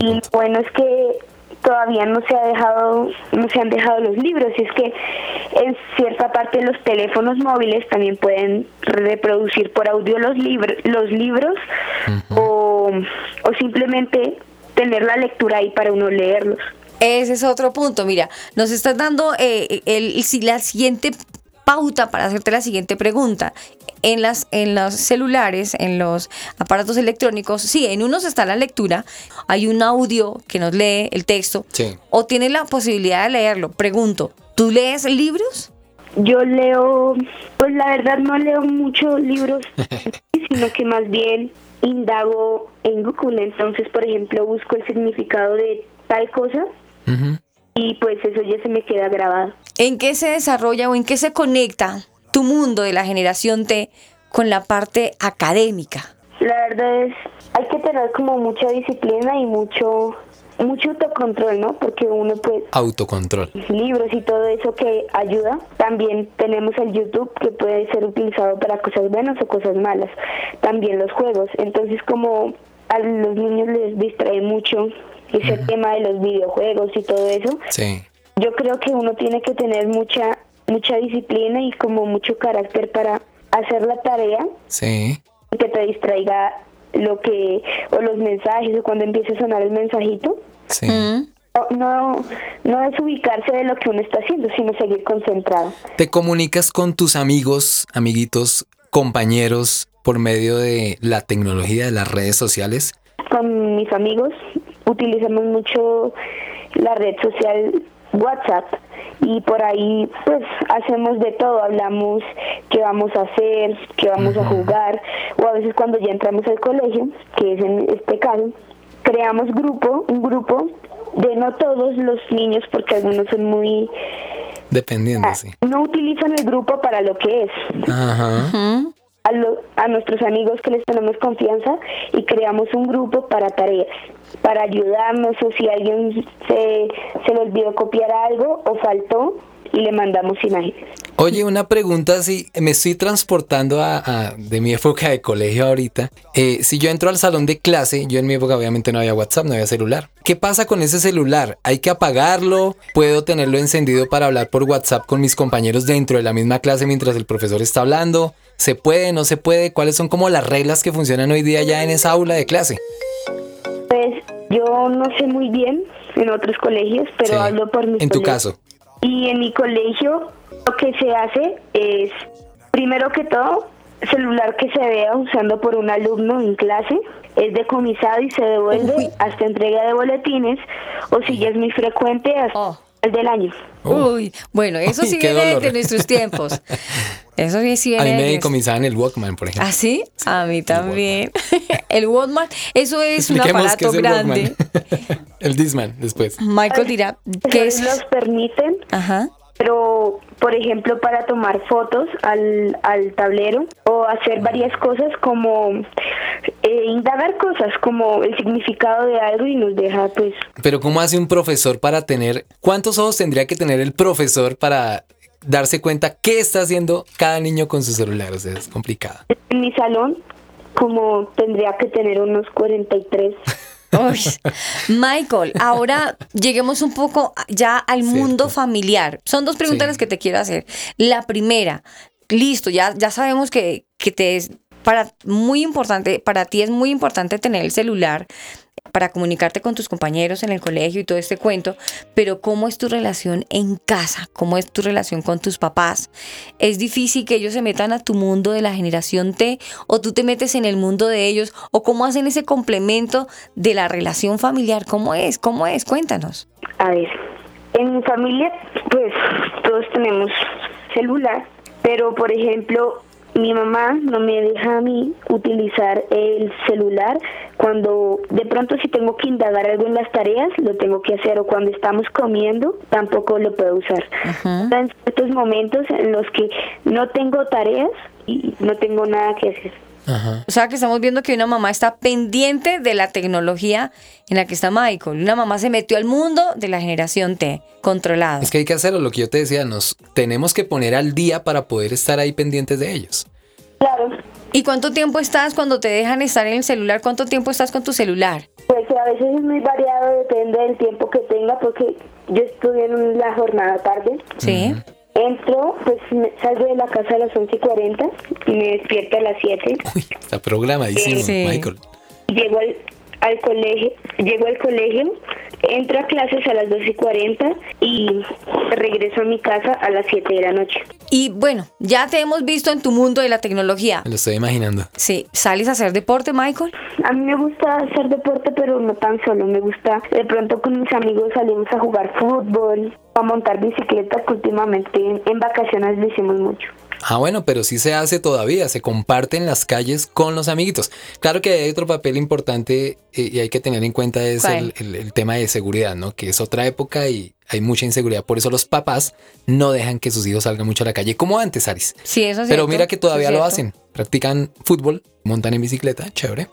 Speaker 16: y bueno es que todavía no se ha dejado no se han dejado los libros. Y es que en cierta parte los teléfonos móviles también pueden reproducir por audio los libros los libros o, o simplemente tener la lectura ahí para uno leerlos.
Speaker 3: Ese es otro punto. Mira, nos estás dando eh, el, la siguiente pauta para hacerte la siguiente pregunta. En, las, en los celulares, en los aparatos electrónicos, sí, en unos está la lectura, hay un audio que nos lee el texto, o tiene la posibilidad de leerlo. Pregunto, ¿tú lees libros?
Speaker 16: Yo leo, pues la verdad no leo muchos libros, sino que más bien indago en Google. Entonces, por ejemplo, busco el significado de tal cosa y pues eso ya se me queda grabado.
Speaker 3: ¿En qué se desarrolla o en qué se conecta tu mundo de la generación T con la parte académica?
Speaker 16: La verdad es, hay que tener como mucha disciplina y mucho mucho autocontrol, ¿no? Porque uno pues...
Speaker 5: Autocontrol.
Speaker 16: Libros y todo eso que ayuda. También tenemos el YouTube que puede ser utilizado para cosas buenas o cosas malas. También los juegos. Entonces como a los niños les distrae mucho ese tema de los videojuegos y todo eso.
Speaker 5: Sí.
Speaker 16: Yo creo que uno tiene que tener mucha mucha disciplina y como mucho carácter para hacer la tarea.
Speaker 5: Sí.
Speaker 16: Que te distraiga lo que o los mensajes o cuando empiece a sonar el mensajito.
Speaker 5: Sí.
Speaker 16: No, no es ubicarse de lo que uno está haciendo, sino seguir concentrado.
Speaker 5: ¿Te comunicas con tus amigos, amiguitos, compañeros por medio de la tecnología de las redes sociales?
Speaker 16: Con mis amigos utilizamos mucho la red social WhatsApp y por ahí pues hacemos de todo, hablamos qué vamos a hacer, qué vamos a jugar o a veces cuando ya entramos al colegio, que es en este caso, creamos grupo, un grupo de no todos los niños porque algunos son muy
Speaker 5: dependiendo, sí.
Speaker 16: No utilizan el grupo para lo que es.
Speaker 5: Ajá.
Speaker 16: A, a nuestros amigos que les tenemos confianza y creamos un grupo para tareas para ayudarnos o si alguien se, se le olvidó copiar algo o faltó y le mandamos imágenes.
Speaker 5: Oye, una pregunta, si me estoy transportando a, de mi época de colegio ahorita. Eh, si yo entro al salón de clase, yo en mi época obviamente no había WhatsApp, no había celular. ¿Qué pasa con ese celular? ¿Hay que apagarlo? ¿Puedo tenerlo encendido para hablar por WhatsApp con mis compañeros dentro de la misma clase mientras el profesor está hablando? ¿Se puede? ¿No se puede? ¿Cuáles son como las reglas que funcionan hoy día ya en esa aula de clase?
Speaker 16: Pues yo no sé muy bien en otros colegios, pero hablo por mi
Speaker 5: En tu caso.
Speaker 16: Y en mi colegio lo que se hace es, primero que todo, celular que se vea usando por un alumno en clase es decomisado y se devuelve hasta entrega de boletines o si ya es muy frecuente hasta oh. El del año.
Speaker 3: Uy, bueno, eso sí viene de nuestros tiempos. Eso sí,
Speaker 5: A mí me decomisaban el Walkman, por ejemplo.
Speaker 3: ¿Ah, sí? A mí también. El Walkman, eso es un aparato grande.
Speaker 5: el Disman, después.
Speaker 3: Michael dirá, ¿qué es?
Speaker 16: Los permiten.
Speaker 3: Ajá
Speaker 16: pero por ejemplo para tomar fotos al, al tablero o hacer varias cosas como eh, indagar cosas como el significado de algo y nos deja pues...
Speaker 5: Pero ¿cómo hace un profesor para tener, cuántos ojos tendría que tener el profesor para darse cuenta qué está haciendo cada niño con su celular? O sea, es complicado.
Speaker 16: En mi salón como tendría que tener unos 43
Speaker 3: Michael, ahora lleguemos un poco ya al mundo familiar. Son dos preguntas que te quiero hacer. La primera, listo, ya, ya sabemos que, que te es para muy importante, para ti es muy importante tener el celular para comunicarte con tus compañeros en el colegio y todo este cuento, pero ¿cómo es tu relación en casa? ¿Cómo es tu relación con tus papás? ¿Es difícil que ellos se metan a tu mundo de la generación T o tú te metes en el mundo de ellos o cómo hacen ese complemento de la relación familiar? ¿Cómo es? ¿Cómo es? Cuéntanos.
Speaker 16: A ver, en mi familia pues todos tenemos celular, pero por ejemplo mi mamá no me deja a mí utilizar el celular cuando de pronto si tengo que indagar algo en las tareas lo tengo que hacer o cuando estamos comiendo tampoco lo puedo usar. En estos momentos en los que no tengo tareas y no tengo nada que hacer.
Speaker 3: O sea que estamos viendo que una mamá está pendiente de la tecnología en la que está Michael. Una mamá se metió al mundo de la generación T, controlado.
Speaker 5: Es que hay que hacerlo, lo que yo te decía, nos tenemos que poner al día para poder estar ahí pendientes de ellos.
Speaker 16: Claro.
Speaker 3: ¿Y cuánto tiempo estás cuando te dejan estar en el celular? ¿Cuánto tiempo estás con tu celular?
Speaker 16: Pues a veces es muy variado, depende del tiempo que tenga, porque yo estudié en la jornada tarde.
Speaker 3: Sí.
Speaker 16: Entro, pues salgo de la casa a las 11 y 40 y me despierto a las 7.
Speaker 5: Uy, está programadísimo, Michael.
Speaker 16: Llego al, al colegio, llego al colegio, entro a clases a las 2 y 40 y regreso a mi casa a las 7 de la noche.
Speaker 3: Y bueno, ya te hemos visto en tu mundo de la tecnología.
Speaker 5: Me lo estoy imaginando.
Speaker 3: Sí, ¿sales a hacer deporte, Michael?
Speaker 16: A mí me gusta hacer deporte, pero no tan solo. Me gusta, de pronto con mis amigos salimos a jugar fútbol, a montar bicicleta, que últimamente en, vacaciones lo hicimos mucho.
Speaker 5: Ah, bueno, pero sí se hace todavía, se comparte en las calles con los amiguitos. Claro que hay otro papel importante eh, y hay que tener en cuenta es el, tema de seguridad, ¿no? Que es otra época y hay mucha inseguridad. Por eso los papás no dejan que sus hijos salgan mucho a la calle, como antes, Aris.
Speaker 3: Sí, eso es
Speaker 5: Pero mira que todavía lo hacen. Practican fútbol, montan en bicicleta, chévere.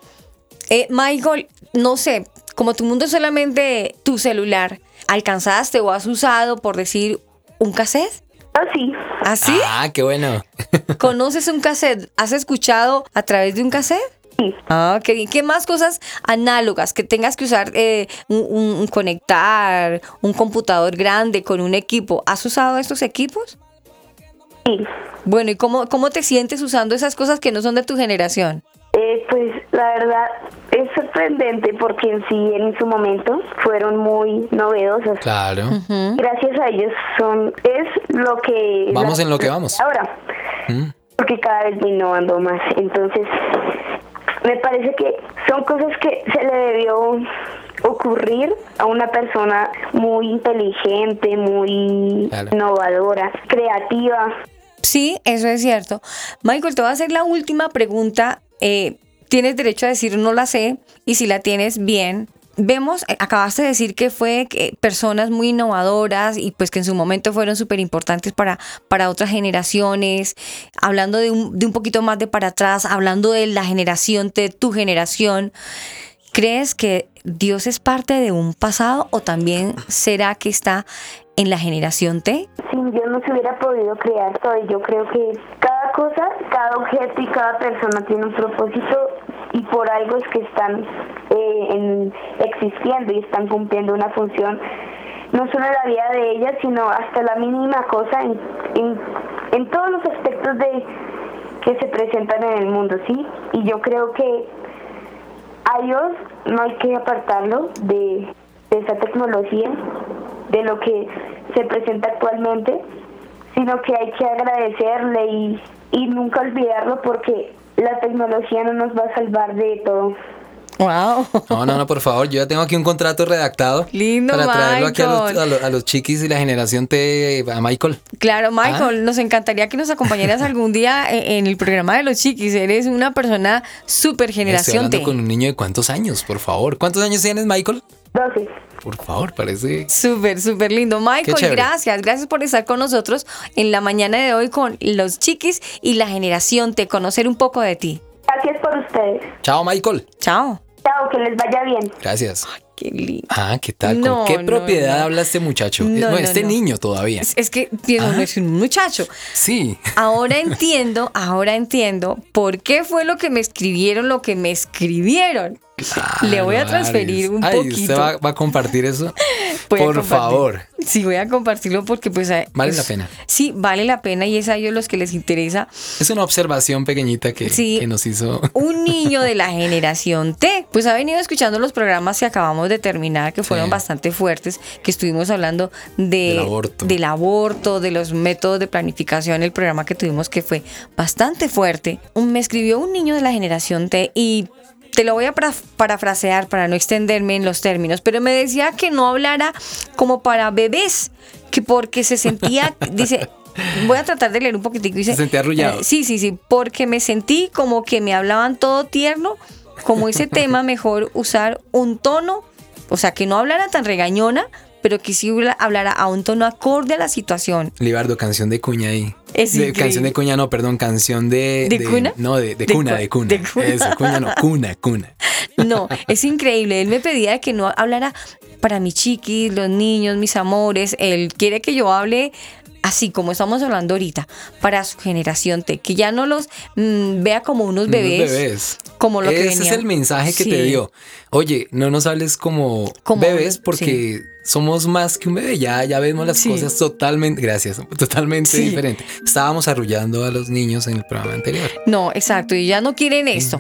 Speaker 3: Eh, Michael, no sé, como tu mundo es solamente tu celular, ¿alcanzaste o has usado, por decir, un cassette?
Speaker 16: Ah, sí.
Speaker 3: ¿Ah, sí?
Speaker 5: Ah, qué bueno.
Speaker 3: ¿Conoces un cassette? ¿Has escuchado a través de un cassette?
Speaker 16: Sí.
Speaker 3: Ah, qué bien. ¿Qué más cosas análogas que tengas que usar eh, un, conectar, un computador grande con un equipo? ¿Has usado estos equipos?
Speaker 16: Sí.
Speaker 3: Bueno, ¿y cómo, cómo te sientes usando esas cosas que no son de tu generación?
Speaker 16: La verdad es sorprendente porque en sí en su momento fueron muy novedosas.
Speaker 5: Claro.
Speaker 16: Gracias a ellos son es lo que
Speaker 5: vamos en lo que vamos
Speaker 16: ahora porque cada vez va innovando más. Entonces me parece que son cosas que se le debió ocurrir a una persona muy inteligente, muy innovadora, creativa.
Speaker 3: Sí, eso es cierto. Michael, te voy a hacer la última pregunta eh, tienes derecho a decir no la sé y si la tienes bien. Vemos, eh, acabaste de decir que fue personas muy innovadoras y pues que en su momento fueron súper importantes para, para otras generaciones, hablando de un, de un poquito más de para atrás, hablando de la generación, de tu generación. ¿Crees que Dios es parte de un pasado o también será que está en la generación T?
Speaker 16: Sin Dios no se hubiera podido crear todo. Yo creo que cada cosa, cada objeto y cada persona tiene un propósito y por algo es que están eh, existiendo y están cumpliendo una función no solo en la vida de ellas, sino hasta la mínima cosa en, en, todos los aspectos de que se presentan en el mundo, ¿sí? Y yo creo que a Dios no hay que apartarlo de, de esa tecnología de lo que se presenta actualmente, sino que hay que agradecerle y, y nunca olvidarlo porque la tecnología no nos va a salvar de todo.
Speaker 3: Wow.
Speaker 5: No, no, no, por favor, yo ya tengo aquí un contrato redactado.
Speaker 3: Lindo,
Speaker 5: Para traerlo aquí a los, chiquis y la generación T, a Michael.
Speaker 3: Claro, Michael, ah. nos encantaría que nos acompañaras algún día en, el programa de los chiquis. Eres una persona súper generación
Speaker 5: Estoy hablando con un niño de cuántos años, por favor. ¿Cuántos años tienes, Michael?
Speaker 16: 12.
Speaker 5: Por favor, parece.
Speaker 3: Súper, súper lindo. Michael, gracias. Gracias por estar con nosotros en la mañana de hoy con los chiquis y la generación T, conocer un poco de ti.
Speaker 16: Gracias por ustedes.
Speaker 5: Chao, Michael.
Speaker 3: Chao.
Speaker 16: Chao, que les vaya bien.
Speaker 5: Gracias.
Speaker 3: qué lindo.
Speaker 5: Ah, ¿qué tal? ¿Con qué propiedad habla este muchacho? No, este niño todavía.
Speaker 3: Es, que pienso, no es un muchacho.
Speaker 5: Sí.
Speaker 3: Ahora entiendo, ahora entiendo por qué fue lo que me escribieron, lo que me escribieron. Le voy a transferir un Ay, poquito.
Speaker 5: ¿Usted va, a compartir eso? Por favor.
Speaker 3: Sí, voy a compartirlo porque pues... Eh,
Speaker 5: vale la pena.
Speaker 3: Sí, vale la pena y es a ellos los que les interesa.
Speaker 5: Es una observación pequeñita que, que nos hizo...
Speaker 3: Un niño de la generación T. Pues ha venido escuchando los programas que acabamos de terminar, que fueron bastante fuertes, que estuvimos hablando de, del, aborto. del aborto, de los métodos de planificación, el programa que tuvimos que fue bastante fuerte. Me escribió un niño de la generación T y te lo voy a parafrasear para no extenderme en los términos, pero me decía que no hablara como para bebés, que porque se sentía, dice, voy a tratar de leer un poquitico. Dice,
Speaker 5: se sentía arrullado.
Speaker 3: Eh, sí, sí, sí, porque me sentí como que me hablaban todo tierno, como ese tema, mejor usar un tono, o sea, que no hablara tan regañona, pero que sí hablara a un tono acorde a la situación.
Speaker 5: Libardo, canción de cuña ahí.
Speaker 3: Es
Speaker 5: de, canción de cuña, no, perdón, canción de.
Speaker 3: ¿De, cuna?
Speaker 5: No, de, cuna, de cuna. De cuna. Eso, cuña no, cuna, cuna.
Speaker 3: No, es increíble. Él me pedía que no hablara para mis chiquis, los niños, mis amores. Él quiere que yo hable así como estamos hablando ahorita, para su generación T, que ya no los mm, vea como unos bebés, bebés. Como lo
Speaker 5: Ese
Speaker 3: que
Speaker 5: es el mensaje que te dio. Oye, no nos hables como, bebés porque somos más que un bebé. Ya, ya vemos las cosas totalmente, gracias, totalmente diferente. Estábamos arrullando a los niños en el programa anterior.
Speaker 3: No, exacto. Y ya no quieren esto.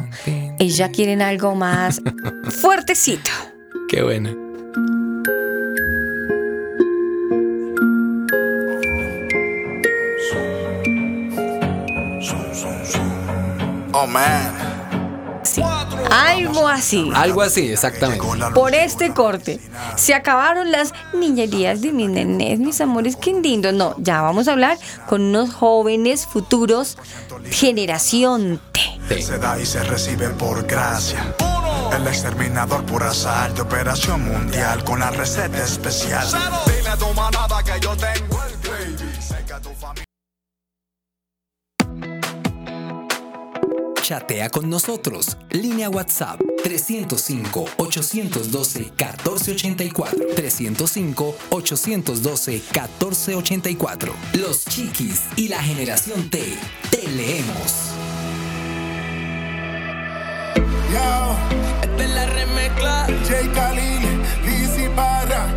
Speaker 3: Ellos ya quieren algo más fuertecito.
Speaker 5: Qué bueno.
Speaker 3: Oh man. Sí. Algo así.
Speaker 5: Algo así, exactamente.
Speaker 3: Por este corte, se acabaron las niñerías de mis nenes, mis amores, qué lindo. No, ya vamos a hablar con unos jóvenes futuros, generación T.
Speaker 4: Se da y se recibe por gracia. El exterminador por asalto, operación mundial con la receta especial. Dile a tu manada que yo tengo
Speaker 1: Chatea con nosotros. Línea WhatsApp 305-812-1484. 305-812-1484. Los chiquis y la generación T. Te leemos.
Speaker 8: Yo, esta es la remezcla. J. Khalil, Lizzy Barra,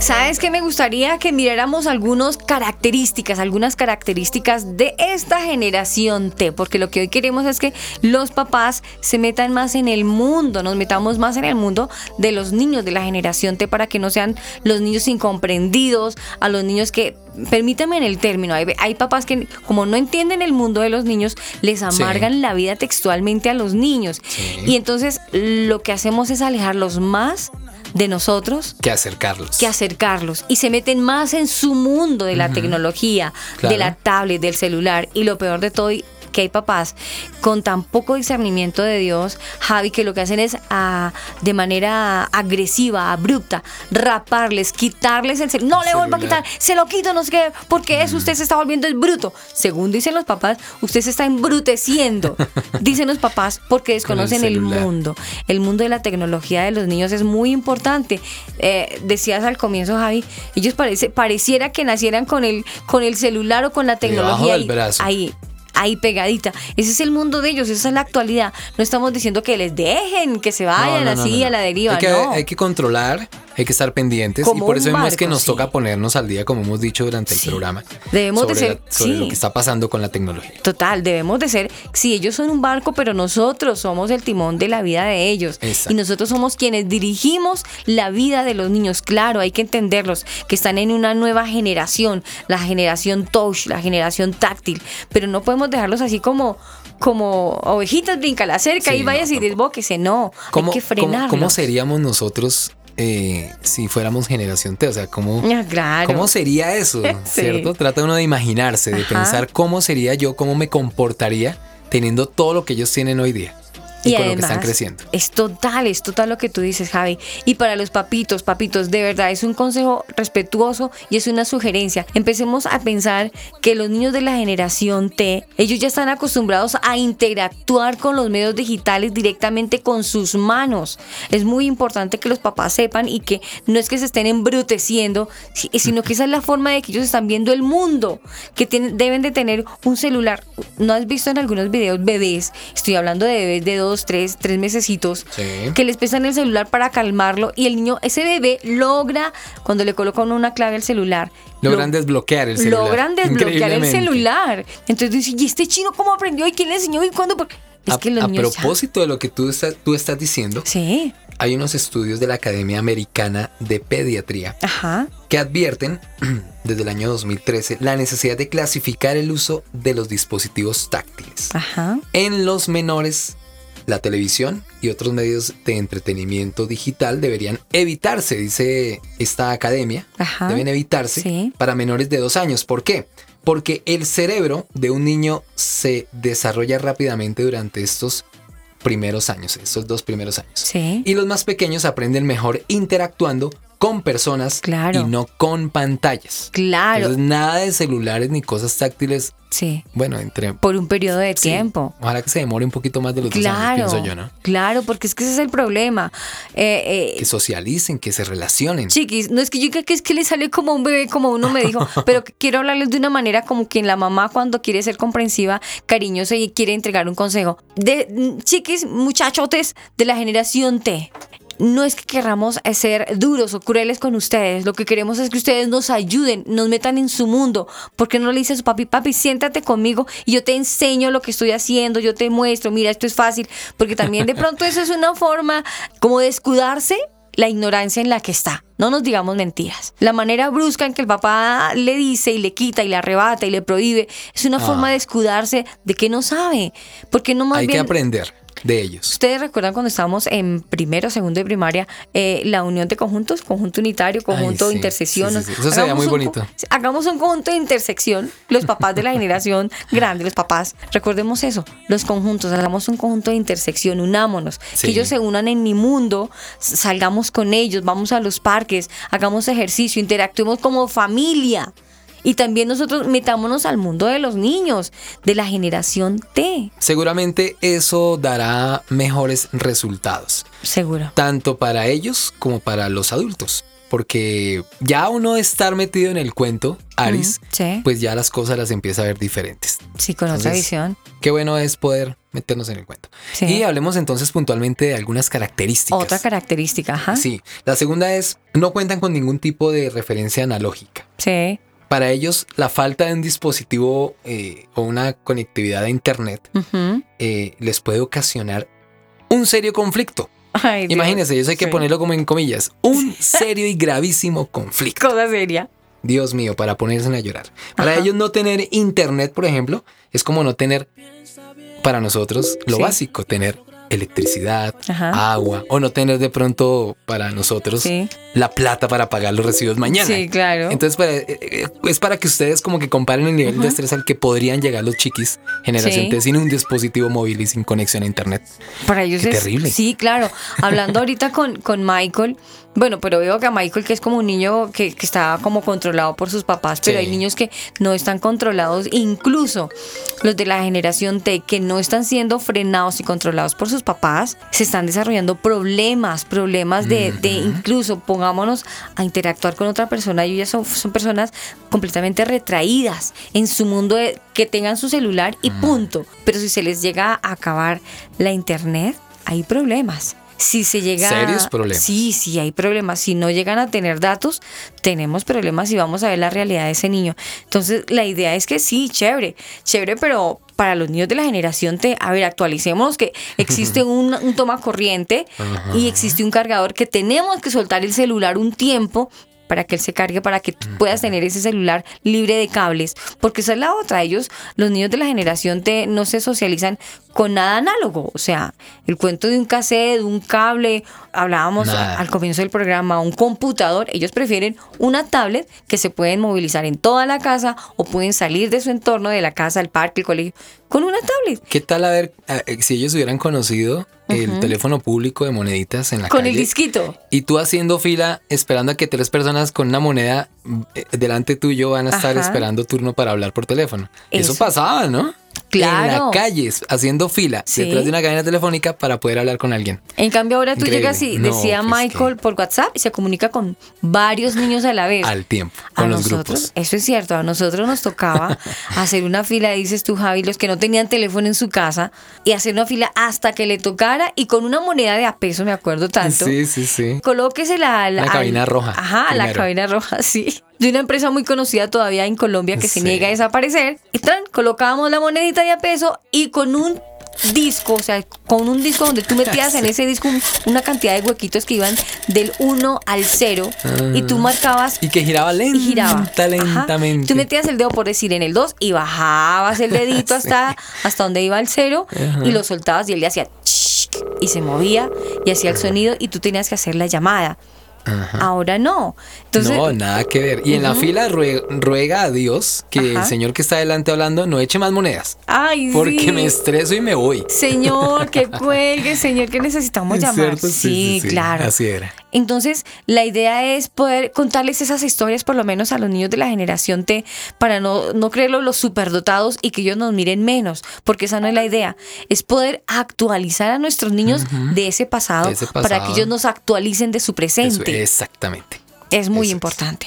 Speaker 3: ¿Sabes qué? Me gustaría que miráramos algunas características, algunas características de esta generación T, porque lo que hoy queremos es que los papás se metan más en el mundo, nos metamos más en el mundo de los niños de la generación T para que no sean los niños incomprendidos, a los niños que, permítame en el término, hay, hay papás que como no entienden el mundo de los niños, les amargan la vida textualmente a los niños. Y entonces lo que hacemos es alejarlos más de nosotros
Speaker 5: que acercarlos.
Speaker 3: que acercarlos y se meten más en su mundo de la tecnología,
Speaker 5: Claro.
Speaker 3: de la tablet, del celular y lo peor de todo que hay papás con tan poco discernimiento de Dios, Javi, que lo que hacen es ah, de manera agresiva, abrupta, raparles, quitarles el celular. No le vuelvo a quitar, se lo quito, no sé qué, porque eso usted se está volviendo el bruto. Según dicen los papás, usted se está embruteciendo, dicen los papás, porque desconocen el, mundo. El mundo de la tecnología de los niños es muy importante. Eh, decías al comienzo, Javi, ellos parece, pareciera que nacieran con el, con el celular o con la tecnología ahí ahí pegadita. Ese es el mundo de ellos, esa es la actualidad. No estamos diciendo que les dejen, que se vayan
Speaker 5: No, no, no,
Speaker 3: así
Speaker 5: no,
Speaker 3: a la deriva,
Speaker 5: Hay que,
Speaker 3: no.
Speaker 5: hay que controlar, hay que estar pendientes y por eso es que
Speaker 3: barco,
Speaker 5: nos
Speaker 3: sí.
Speaker 5: toca ponernos al día, como hemos dicho durante el programa,
Speaker 3: Debemos de
Speaker 5: sobre,
Speaker 3: ser-
Speaker 5: la- sobre
Speaker 3: sí.
Speaker 5: lo que está pasando con la tecnología.
Speaker 3: Total, debemos de ser, sí, ellos son un barco, pero nosotros somos el timón de la vida de ellos.
Speaker 5: Exacto.
Speaker 3: Y nosotros somos quienes dirigimos la vida de los niños. Claro, hay que entenderlos, que están en una nueva generación, la generación touch, la generación táctil, pero no podemos dejarlos así como como ovejitas brinca la cerca
Speaker 5: Sí,
Speaker 3: y vayas y desbóquese, no,
Speaker 5: ¿Cómo,
Speaker 3: hay que
Speaker 5: cómo-
Speaker 3: frenarlos.
Speaker 5: cómo seríamos nosotros eh, si fuéramos generación T? O sea, ¿cómo,
Speaker 3: Ah, claro.
Speaker 5: ¿cómo sería eso?
Speaker 3: Sí.
Speaker 5: ¿Cierto? Trata uno de imaginarse, de
Speaker 3: Ajá.
Speaker 5: pensar cómo sería yo, cómo me comportaría teniendo todo lo que ellos tienen hoy día y,
Speaker 3: Y
Speaker 5: con lo que están
Speaker 3: además,
Speaker 5: creciendo.
Speaker 3: Es total, es total lo que tú dices, Javi. Y para los papitos, papitos, de verdad, es un consejo respetuoso y es una sugerencia. Empecemos a pensar que los niños de la generación T, ellos ya están acostumbrados a interactuar con los medios digitales directamente con sus manos. Es muy importante que los papás sepan y que no es que se estén embruteciendo, si- sino que esa es la forma de que ellos están viendo el mundo, que tienen, deben de tener un celular. ¿No has visto en algunos videos bebés? Estoy hablando de bebés de dos, tres, tres mesecitos,
Speaker 5: Sí.
Speaker 3: que les pesan el celular para calmarlo y el niño, ese bebé logra, cuando le colocan una clave al celular,
Speaker 5: Logran
Speaker 3: lo-
Speaker 5: desbloquear el celular.
Speaker 3: logran desbloquear el celular. Entonces dice, ¿y este chino cómo aprendió? ¿Y quién le enseñó? ¿Y cuándo? Por-". Es
Speaker 5: a,
Speaker 3: que los
Speaker 5: a
Speaker 3: niños ya-
Speaker 5: propósito de lo que tú, estás- tú estás diciendo,
Speaker 3: Sí.
Speaker 5: hay unos estudios de la Academia Americana de Pediatría
Speaker 3: Ajá.
Speaker 5: que advierten desde el año 2013 la necesidad de clasificar el uso de los dispositivos táctiles.
Speaker 3: Ajá.
Speaker 5: En los menores, la televisión y otros medios de entretenimiento digital deberían evitarse, dice esta academia.
Speaker 3: Ajá.
Speaker 5: Deben evitarse
Speaker 3: Sí.
Speaker 5: para menores de dos años. ¿Por qué? Porque el cerebro de un niño se desarrolla rápidamente durante estos primeros años, estos dos primeros años.
Speaker 3: Sí.
Speaker 5: Y los más pequeños aprenden mejor interactuando con personas
Speaker 3: Claro.
Speaker 5: y no con pantallas.
Speaker 3: Claro.
Speaker 5: Entonces, nada de celulares ni cosas táctiles.
Speaker 3: Sí.
Speaker 5: Bueno, entre.
Speaker 3: Por un periodo de
Speaker 5: Sí.
Speaker 3: tiempo.
Speaker 5: Ojalá que se demore un poquito más de los dos
Speaker 3: Claro,
Speaker 5: años, pienso yo, ¿no?
Speaker 3: claro, porque es que ese es el problema. Eh, eh,
Speaker 5: Que socialicen, que se relacionen.
Speaker 3: Chiquis, no es que yo diga que es que le sale como un bebé, como uno me dijo, pero que quiero hablarles de una manera como quien la mamá cuando quiere ser comprensiva, cariñosa y quiere entregar un consejo. De chiquis, muchachotes de la generación T. No es que querramos ser duros o crueles con ustedes, lo que queremos es que ustedes nos ayuden, nos metan en su mundo. porque no le dice a su papi, papi, siéntate conmigo y yo te enseño lo que estoy haciendo, yo te muestro, mira, esto es fácil? Porque también de pronto eso es una forma como de escudarse la ignorancia en la que está. No nos digamos mentiras. La manera brusca en que el papá le dice y le quita y le arrebata y le prohíbe es una forma ah. de escudarse de que no sabe. Porque no más
Speaker 5: Hay que aprender de ellos.
Speaker 3: ¿Ustedes recuerdan cuando estábamos en primero, segundo de primaria, eh, la unión de conjuntos, conjunto unitario, conjunto de intersección?
Speaker 5: Eso sería muy bonito.
Speaker 3: Hagamos un conjunto de intersección, los papás de la generación grande, los papás, recordemos eso, los conjuntos, hagamos un conjunto de intersección, unámonos, que ellos se unan en mi mundo, salgamos con ellos, vamos a los parques, hagamos ejercicio, interactuemos como familia. Y también nosotros metámonos al mundo de los niños, de la generación T.
Speaker 5: Seguramente eso dará mejores resultados.
Speaker 3: Seguro.
Speaker 5: Tanto para ellos como para los adultos. Porque ya uno estar metido en el cuento, Aris, pues ya las cosas las empieza a ver diferentes.
Speaker 3: Sí, con otra visión.
Speaker 5: Qué bueno es poder meternos en el cuento. Y hablemos entonces puntualmente de algunas características.
Speaker 3: Otra característica, ajá.
Speaker 5: Sí. La segunda es, no cuentan con ningún tipo de referencia analógica.
Speaker 3: Sí.
Speaker 5: Para ellos, la falta de un dispositivo eh, o una conectividad a Internet eh, les puede ocasionar un serio conflicto. Imagínense, eso hay que ponerlo como en comillas. Un serio y gravísimo conflicto.
Speaker 3: Cosa seria.
Speaker 5: Dios mío, para ponerse a llorar. Para ellos no tener internet, por ejemplo, es como no tener, para nosotros, lo básico, tener electricidad, agua, o no tener de pronto para nosotros la plata para pagar los recibos mañana.
Speaker 3: Sí, claro.
Speaker 5: Entonces, eh, eh, es para que ustedes como que comparen el nivel de estrés al que podrían llegar los chiquis generación T sin un dispositivo móvil y sin conexión a internet.
Speaker 3: Para ellos es terrible. Sí, claro. Hablando ahorita con, con Michael, bueno, pero veo que a Michael, que es como un niño que, que está como controlado por sus papás, pero hay niños que no están controlados, incluso los de la generación T, que no están siendo frenados y controlados por sus papás, se están desarrollando problemas, problemas de, de incluso, pongámonos a interactuar con otra persona, ellos ya son, son personas completamente retraídas en su mundo de que tengan su celular y punto. Pero si se les llega a acabar la internet, hay problemas. Si se llega
Speaker 5: serios problemas.
Speaker 3: Sí, sí hay problemas. Si no llegan a tener datos, tenemos problemas y vamos a ver la realidad de ese niño. Entonces, la idea es que sí, chévere, chévere, pero para los niños de la generación T, a ver, actualicemos que existe un, toma corriente y existe un cargador que tenemos que soltar el celular un tiempo para que él se cargue, para que tú puedas tener ese celular libre de cables, porque esa es la otra, ellos, los niños de la generación T, no se socializan con nada análogo, o sea, el cuento de un cassette, de un cable, hablábamos al comienzo del programa, un computador, ellos prefieren una tablet que se pueden movilizar en toda la casa o pueden salir de su entorno, de la casa, el parque, el colegio, con una tablet.
Speaker 5: ¿Qué tal a ver eh, si ellos hubieran conocido el teléfono público de moneditas en la
Speaker 3: con
Speaker 5: calle?
Speaker 3: Con el disquito.
Speaker 5: Y tú haciendo fila esperando a que tres personas con una moneda eh, delante tuyo van a estar esperando turno para hablar por teléfono. Eso pasaba, ¿no?
Speaker 3: Claro.
Speaker 5: En la calle, haciendo fila detrás de una cadena telefónica para poder hablar con alguien.
Speaker 3: En cambio, ahora tú llegas y decía pues Michael por WhatsApp y se comunica con varios niños a la vez.
Speaker 5: Al tiempo, con
Speaker 3: a
Speaker 5: los
Speaker 3: nosotros,
Speaker 5: grupos.
Speaker 3: Eso es cierto, a nosotros nos tocaba hacer una fila, dices tú, Javi, los que no tenían teléfono en su casa, y hacer una fila hasta que le tocara y con una moneda de a peso, me acuerdo tanto.
Speaker 5: Sí, sí, sí.
Speaker 3: Colóquese la,
Speaker 5: la, cabina roja.
Speaker 3: Ajá, la cabina roja, sí de una empresa muy conocida todavía en Colombia que se niega a desaparecer. Y tran, colocábamos la monedita de a peso y con un disco, o sea, con un disco donde tú metías en ese disco una cantidad de huequitos que iban del 1 al 0 y tú ah. marcabas.
Speaker 5: Y que giraba lenta, giraba. lentamente.
Speaker 3: Tú metías el dedo, por decir, en el 2 y bajabas el dedito hasta, hasta donde iba el 0 y lo soltabas y él le hacía y se movía y hacía el sonido y tú tenías que hacer la llamada. Ahora no.
Speaker 5: no, nada que ver. Y en la fila ruega, a Dios que el señor que está adelante hablando no eche más monedas.
Speaker 3: Ay,
Speaker 5: Porque me estreso y me voy.
Speaker 3: Señor, que cuelgue, señor, que necesitamos llamar. Sí, claro.
Speaker 5: Así era.
Speaker 3: Entonces, la idea es poder contarles esas historias, por lo menos a los niños de la generación T, para no, no creerlos los superdotados y que ellos nos miren menos, porque esa no es la idea. Es poder actualizar a nuestros niños de, ese pasado, para que ellos nos actualicen de su presente.
Speaker 5: exactamente.
Speaker 3: Es muy importante.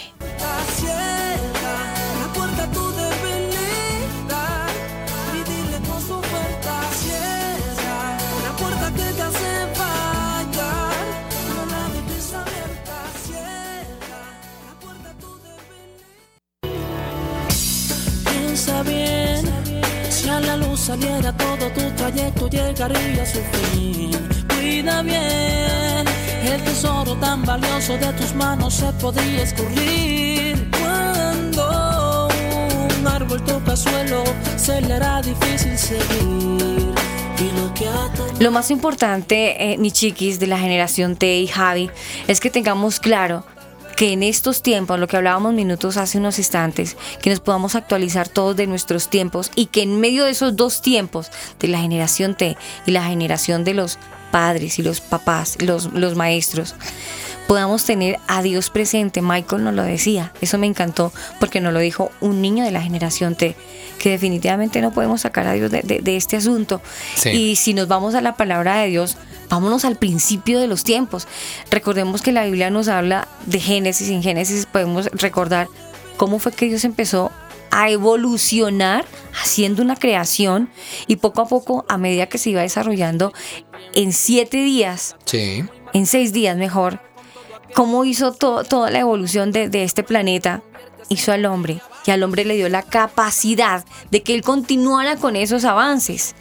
Speaker 12: Saliera todo tu trayecto llegaría a su fin. Cuida bien el tesoro tan valioso de tus manos se podría escurrir. Cuando un árbol toca suelo, se le hará difícil seguir.
Speaker 3: Lo más importante, eh, mi chiquis, de la generación T y Javi, es que tengamos claro que en estos tiempos, lo que hablábamos minutos hace unos instantes, que nos podamos actualizar todos de nuestros tiempos y que en medio de esos dos tiempos, de la generación T y la generación de los padres y los papás, los, los maestros, podamos tener a Dios presente. Michael nos lo decía, eso me encantó porque nos lo dijo un niño de la generación T, que definitivamente no podemos sacar a Dios de, este asunto. Y si nos vamos a la palabra de Dios, vámonos al principio de los tiempos. Recordemos que la Biblia nos habla de Génesis, en Génesis podemos recordar cómo fue que Dios empezó a evolucionar haciendo una creación y poco a poco, a medida que se iba desarrollando, en siete días, en seis días mejor, cómo hizo toda la evolución de, este planeta, hizo al hombre y al hombre le dio la capacidad de que él continuara con esos avances.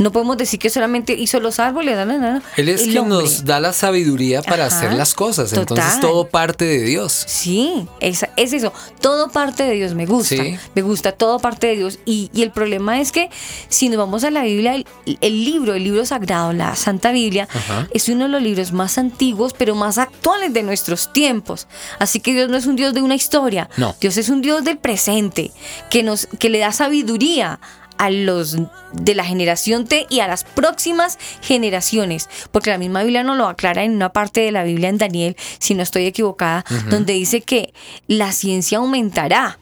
Speaker 3: No podemos decir que solamente hizo los árboles. No, no,
Speaker 5: Él es quien nos da la sabiduría para hacer las cosas. Entonces todo parte de Dios.
Speaker 3: Sí, es, es eso. Todo parte de Dios. Me gusta. Me gusta todo parte de Dios. Y, el problema es que si nos vamos a la Biblia, el, libro, el libro sagrado, la Santa Biblia, es uno de los libros más antiguos, pero más actuales de nuestros tiempos. Así que Dios no es un Dios de una historia. No. Dios es un Dios del presente, que, nos, que le da sabiduría a los de la generación T y a las próximas generaciones, porque la misma Biblia nos lo aclara en una parte de la Biblia en Daniel, si no estoy equivocada, donde dice que la ciencia aumentará.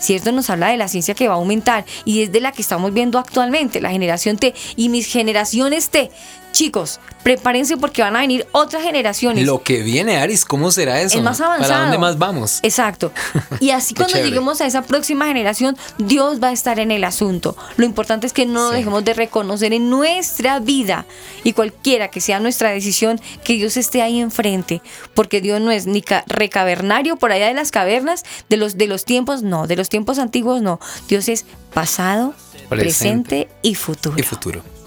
Speaker 3: ¿Cierto? Nos habla de la ciencia que va a aumentar y es de la que estamos viendo actualmente, la generación T y mis generaciones T chicos, prepárense porque van a venir otras generaciones.
Speaker 5: Lo que viene, Aris, ¿cómo será eso?
Speaker 3: Es más avanzado.
Speaker 5: ¿Para dónde más vamos?
Speaker 3: Exacto. Y así cuando lleguemos a esa próxima generación, Dios va a estar en el asunto. Lo importante es que no dejemos de reconocer en nuestra vida y cualquiera que sea nuestra decisión, que Dios esté ahí enfrente. Porque Dios no es ni recavernario por allá de las cavernas, de los, de los tiempos, no, de los tiempos antiguos, no. Dios es pasado, presente y futuro.
Speaker 5: Y futuro.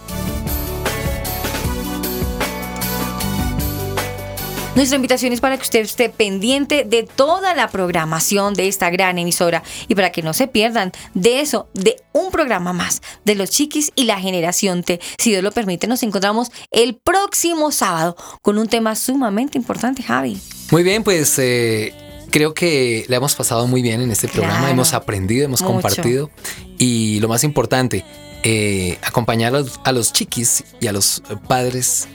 Speaker 3: Nuestra invitación es para que usted esté pendiente de toda la programación de esta gran emisora y para que no se pierdan de eso, de un programa más de los chiquis y la generación T. Si Dios lo permite, nos encontramos el próximo sábado con un tema sumamente importante, Javi.
Speaker 5: Muy bien, pues... Eh, creo que le hemos pasado muy bien en este programa, hemos aprendido, hemos compartido y lo más importante, eh, acompañar a los chiquis y a los padres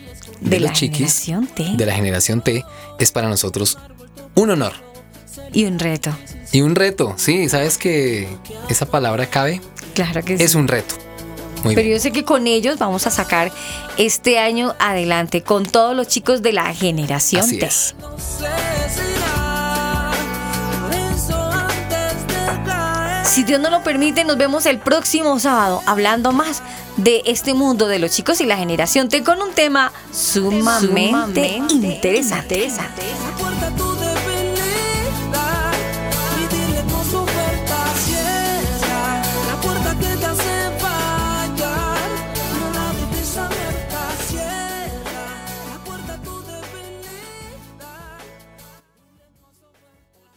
Speaker 5: de, los chiquis de la generación T es para nosotros un honor.
Speaker 3: Y un reto.
Speaker 5: Y un reto, sí, ¿sabes que esa palabra cabe?
Speaker 3: Claro que
Speaker 5: sí. Es un reto.
Speaker 3: Pero yo sé que con ellos vamos a sacar este año adelante, con todos los chicos de la generación T. Si Dios no lo permite, nos vemos el próximo sábado hablando más de este mundo de los chicos y la generación T con un tema sumamente, interesante. interesante.